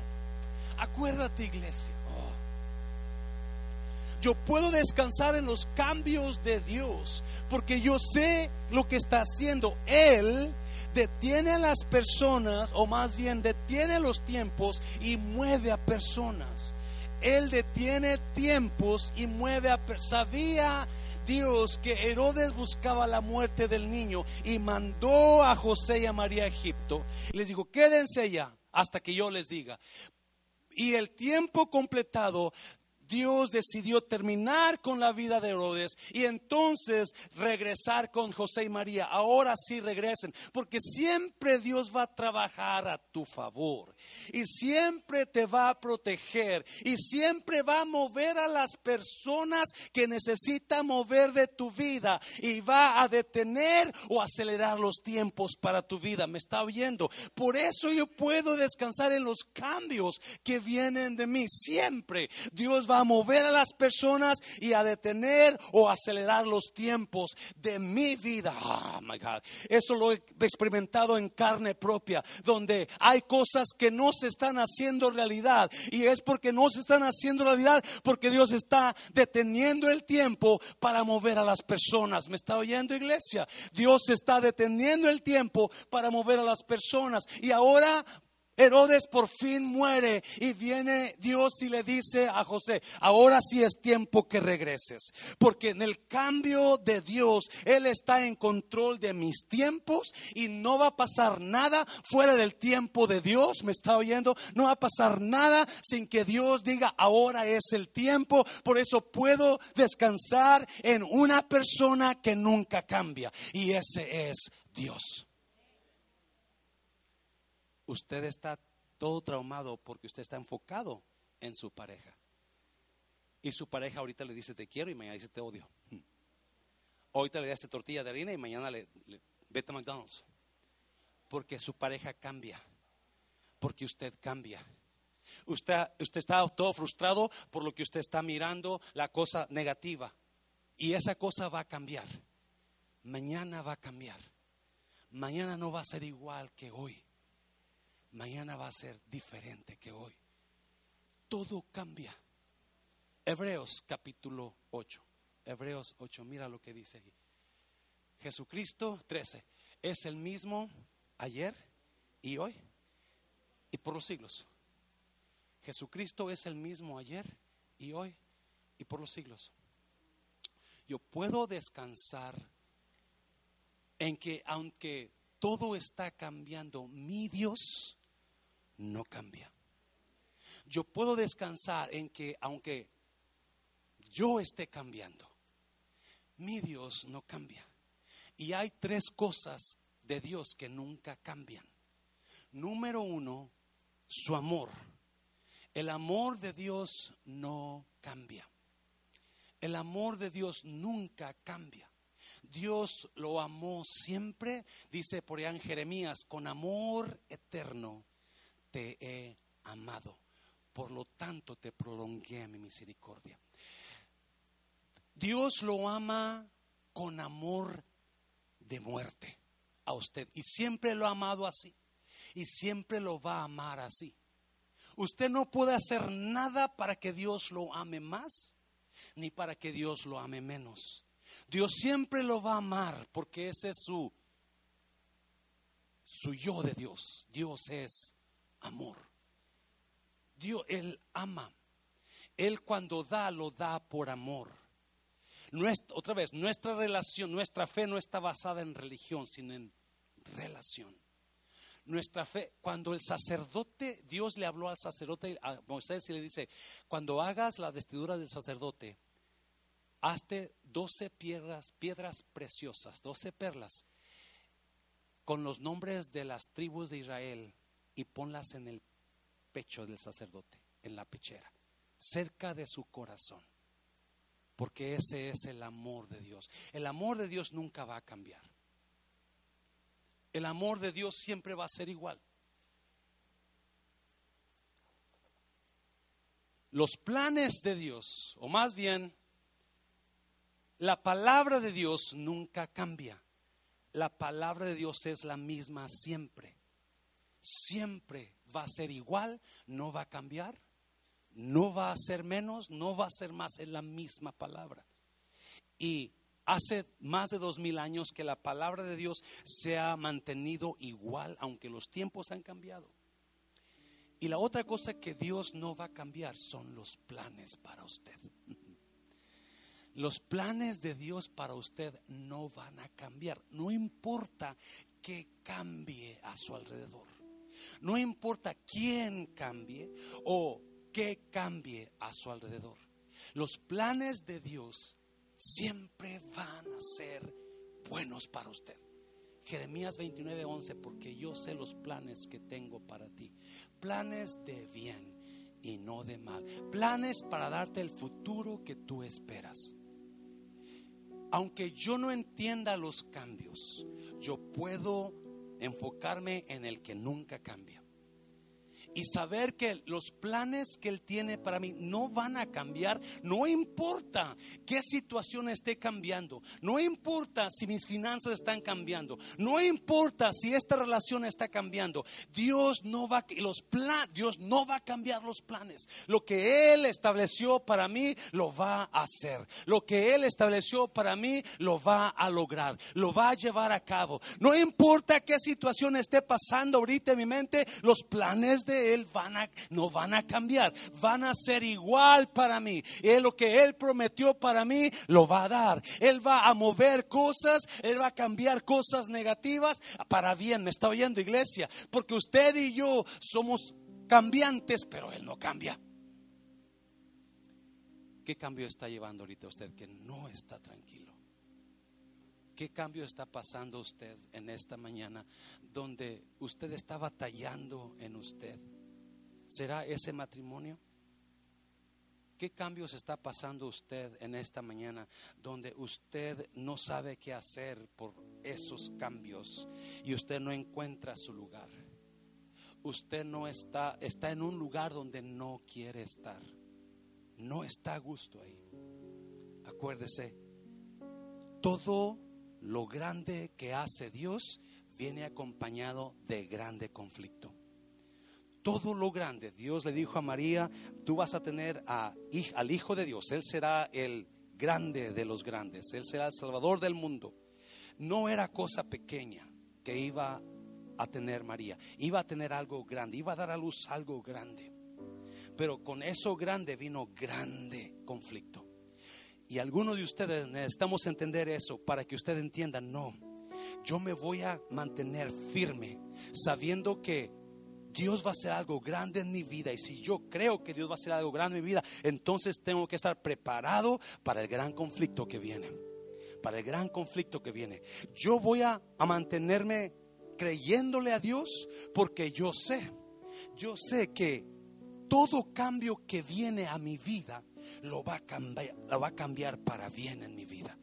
S1: Acuérdate, iglesia yo puedo descansar en los cambios de Dios, porque yo sé lo que está haciendo. Él detiene a las personas, o más bien detiene los tiempos y mueve a personas. Él detiene tiempos y mueve a personas. Sabía Dios que Herodes buscaba la muerte del niño y mandó a José y a María a Egipto. Les dijo, quédense allá hasta que yo les diga. Y el tiempo completado, Dios decidió terminar con la vida de Herodes y entonces regresar con José y María. Ahora sí regresen, porque siempre Dios va a trabajar a tu favor y siempre te va a proteger y siempre va a mover a las personas que necesita mover de tu vida y va a detener o acelerar los tiempos para tu vida. ¿Me está oyendo? Por eso yo puedo descansar en los cambios que vienen de mí. Siempre Dios va a mover a las personas y a detener o acelerar los tiempos de mi vida. Oh my God. Eso lo he experimentado en carne propia, donde hay cosas que no se están haciendo realidad. Y es porque no se están haciendo realidad, porque Dios está deteniendo el tiempo para mover a las personas. ¿Me está oyendo, iglesia? Dios está deteniendo el tiempo para mover a las personas. Y ahora Herodes por fin muere y viene Dios y le dice a José, ahora sí es tiempo que regreses, porque en el cambio de Dios, Él está en control de mis tiempos y no va a pasar nada fuera del tiempo de Dios, me está oyendo, no va a pasar nada sin que Dios diga, ahora es el tiempo, por eso puedo descansar en una persona que nunca cambia y ese es Dios usted está todo traumado porque usted está enfocado en su pareja. Y su pareja ahorita le dice te quiero y mañana dice te odio. Ahorita le este tortilla de harina y mañana le, vete a McDonald's. Porque su pareja cambia. Porque usted cambia. Usted está todo frustrado por lo que usted está mirando, la cosa negativa. Y esa cosa va a cambiar. Mañana va a cambiar. Mañana no va a ser igual que hoy mañana va a ser diferente que hoy. Todo cambia. Hebreos capítulo 8. Hebreos 8, mira lo que dice ahí. Jesucristo 13 es el mismo ayer y hoy y por los siglos. Jesucristo es el mismo ayer y hoy y por los siglos. Yo puedo descansar en que aunque todo está cambiando, mi Dios no cambia. Yo puedo descansar en que aunque yo esté cambiando, mi Dios no cambia. Y hay tres cosas de Dios que nunca cambian. Número uno, su amor. El amor de Dios no cambia. El amor de Dios nunca cambia. Dios lo amó siempre, dice por allá en Jeremías, con amor eterno te he amado. Por lo tanto te prolongué mi misericordia. Dios lo ama con amor de muerte a usted. Y siempre lo ha amado así. Y siempre lo va a amar así. Usted no puede hacer nada para que Dios lo ame más, ni para que Dios lo ame menos. Dios siempre lo va a amar porque ese es su, su yo de Dios. Dios es amor. Dios, Él ama. Él cuando da, lo da por amor. otra vez, nuestra relación, nuestra fe no está basada en religión, sino en relación. Nuestra fe, cuando el sacerdote, Dios le habló al sacerdote, a Moisés y le dice, cuando hagas la vestidura del sacerdote, hazte doce piedras, piedras preciosas, doce perlas, con los nombres de las tribus de Israel y ponlas en el pecho del sacerdote, en la pechera, cerca de su corazón. Porque ese es el amor de Dios. El amor de Dios nunca va a cambiar. El amor de Dios siempre va a ser igual. Los planes de Dios, o más bien, la palabra de Dios nunca cambia. La palabra de Dios es la misma siempre siempre va a ser igual, no va a cambiar, no va a ser menos, no va a ser más, es la misma palabra. Y hace más de dos mil años que la palabra de Dios se ha mantenido igual, aunque los tiempos han cambiado. Y la otra cosa que Dios no va a cambiar son los planes para usted. Los planes de Dios para usted no van a cambiar. No importa que cambie a su alrededor. No importa quién cambie o qué cambie a su alrededor. Los planes de Dios siempre van a ser buenos para usted. Jeremías 29:11, porque yo sé los planes que tengo para ti. Planes de bien y no de mal. Planes para darte el futuro que tú esperas aunque yo no entienda los cambios, yo puedo enfocarme en el que nunca cambia y saber que los planes que Él tiene para mí no van a cambiar, no importa qué situación esté cambiando, no importa si mis finanzas están cambiando, no importa si esta relación está cambiando, Dios no va los Dios no va a cambiar los planes. Lo que Él estableció para mí lo va a hacer. Lo que Él estableció para mí lo va a lograr, lo va a llevar a cabo. No importa qué situación esté pasando ahorita en mi mente, los planes de él van a, no van a cambiar, van a ser igual para mí. Y lo que Él prometió para mí lo va a dar. Él va a mover cosas, Él va a cambiar cosas negativas para bien. ¿Me está oyendo, iglesia? Porque usted y yo somos cambiantes, pero Él no cambia. ¿Qué cambio está llevando ahorita usted que no está tranquilo? ¿Qué cambio está pasando usted en esta mañana donde usted está batallando en usted? ¿Será ese matrimonio? ¿Qué cambios está pasando usted en esta mañana donde usted no sabe qué hacer por esos cambios y usted no encuentra su lugar? Usted no está, está en un lugar donde no quiere estar. No está a gusto ahí. Acuérdese, todo lo grande que hace Dios viene acompañado de grande conflicto todo lo grande. Dios le dijo a María, tú vas a tener al Hijo de Dios, Él será el grande de los grandes, Él será el Salvador del mundo. No era cosa pequeña que iba a tener María, iba a tener algo grande, iba a dar a luz algo grande. Pero con eso grande vino grande conflicto. Y algunos de ustedes necesitamos entender eso para que usted entienda, no, yo me voy a mantener firme sabiendo que Dios va a hacer algo grande en mi vida. Y si yo creo que Dios va a hacer algo grande en mi vida, entonces tengo que estar preparado para el gran conflicto que viene. Para el gran conflicto que viene. Yo voy a, mantenerme creyéndole a Dios porque yo sé, yo sé que todo cambio que viene a mi vida lo va a cambiar, lo va a cambiar para bien en mi vida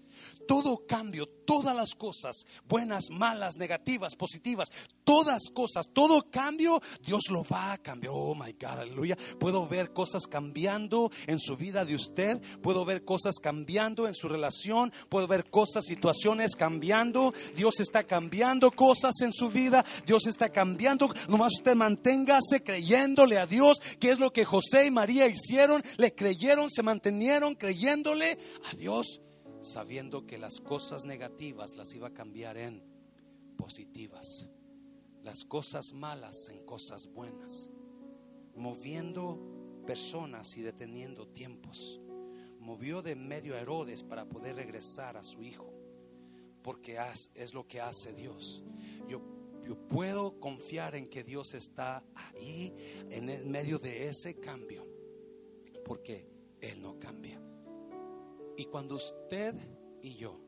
S1: todo cambio, todas las cosas, buenas, malas, negativas, positivas, todas cosas, todo cambio, Dios lo va a cambiar. Oh my God, aleluya. Puedo ver cosas cambiando en su vida de usted, puedo ver cosas cambiando en su relación, puedo ver cosas, situaciones cambiando. Dios está cambiando cosas en su vida, Dios está cambiando. Nomás usted manténgase creyéndole a Dios, que es lo que José y María hicieron, le creyeron, se mantenieron creyéndole a Dios sabiendo que las cosas negativas las iba a cambiar en positivas, las cosas malas en cosas buenas, moviendo personas y deteniendo tiempos. Movió de medio a Herodes para poder regresar a su hijo, porque es lo que hace Dios. Yo, yo puedo confiar en que Dios está ahí en medio de ese cambio, porque Él no cambia. Y cuando usted y yo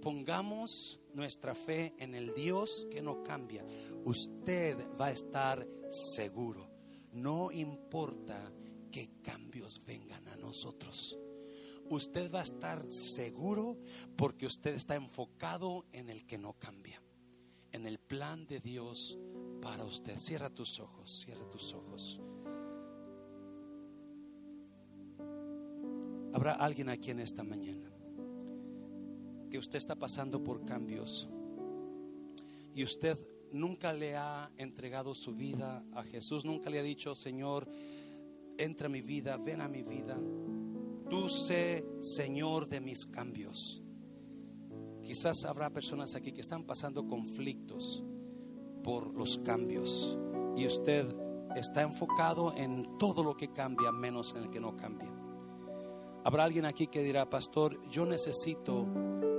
S1: pongamos nuestra fe en el Dios que no cambia, usted va a estar seguro. No importa qué cambios vengan a nosotros. Usted va a estar seguro porque usted está enfocado en el que no cambia, en el plan de Dios para usted. Cierra tus ojos, cierra tus ojos. Habrá alguien aquí en esta mañana que usted está pasando por cambios y usted nunca le ha entregado su vida a Jesús, nunca le ha dicho, Señor, entra a mi vida, ven a mi vida, tú sé Señor de mis cambios. Quizás habrá personas aquí que están pasando conflictos por los cambios y usted está enfocado en todo lo que cambia menos en el que no cambia. Habrá alguien aquí que dirá, pastor, yo necesito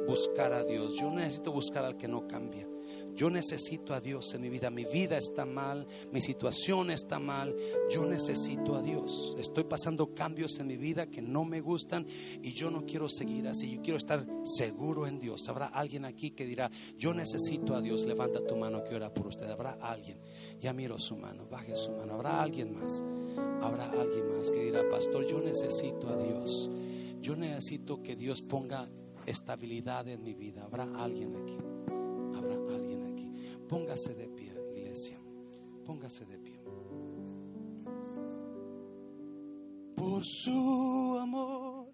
S1: buscar a Dios, yo necesito buscar al que no cambia. Yo necesito a Dios en mi vida. Mi vida está mal, mi situación está mal. Yo necesito a Dios. Estoy pasando cambios en mi vida que no me gustan y yo no quiero seguir así. Yo quiero estar seguro en Dios. Habrá alguien aquí que dirá, yo necesito a Dios. Levanta tu mano que ora por usted. Habrá alguien. Ya miro su mano, baje su mano. Habrá alguien más. Habrá alguien más que dirá, pastor, yo necesito a Dios. Yo necesito que Dios ponga estabilidad en mi vida. Habrá alguien aquí. Póngase de pie, iglesia. Póngase de pie. Por su amor.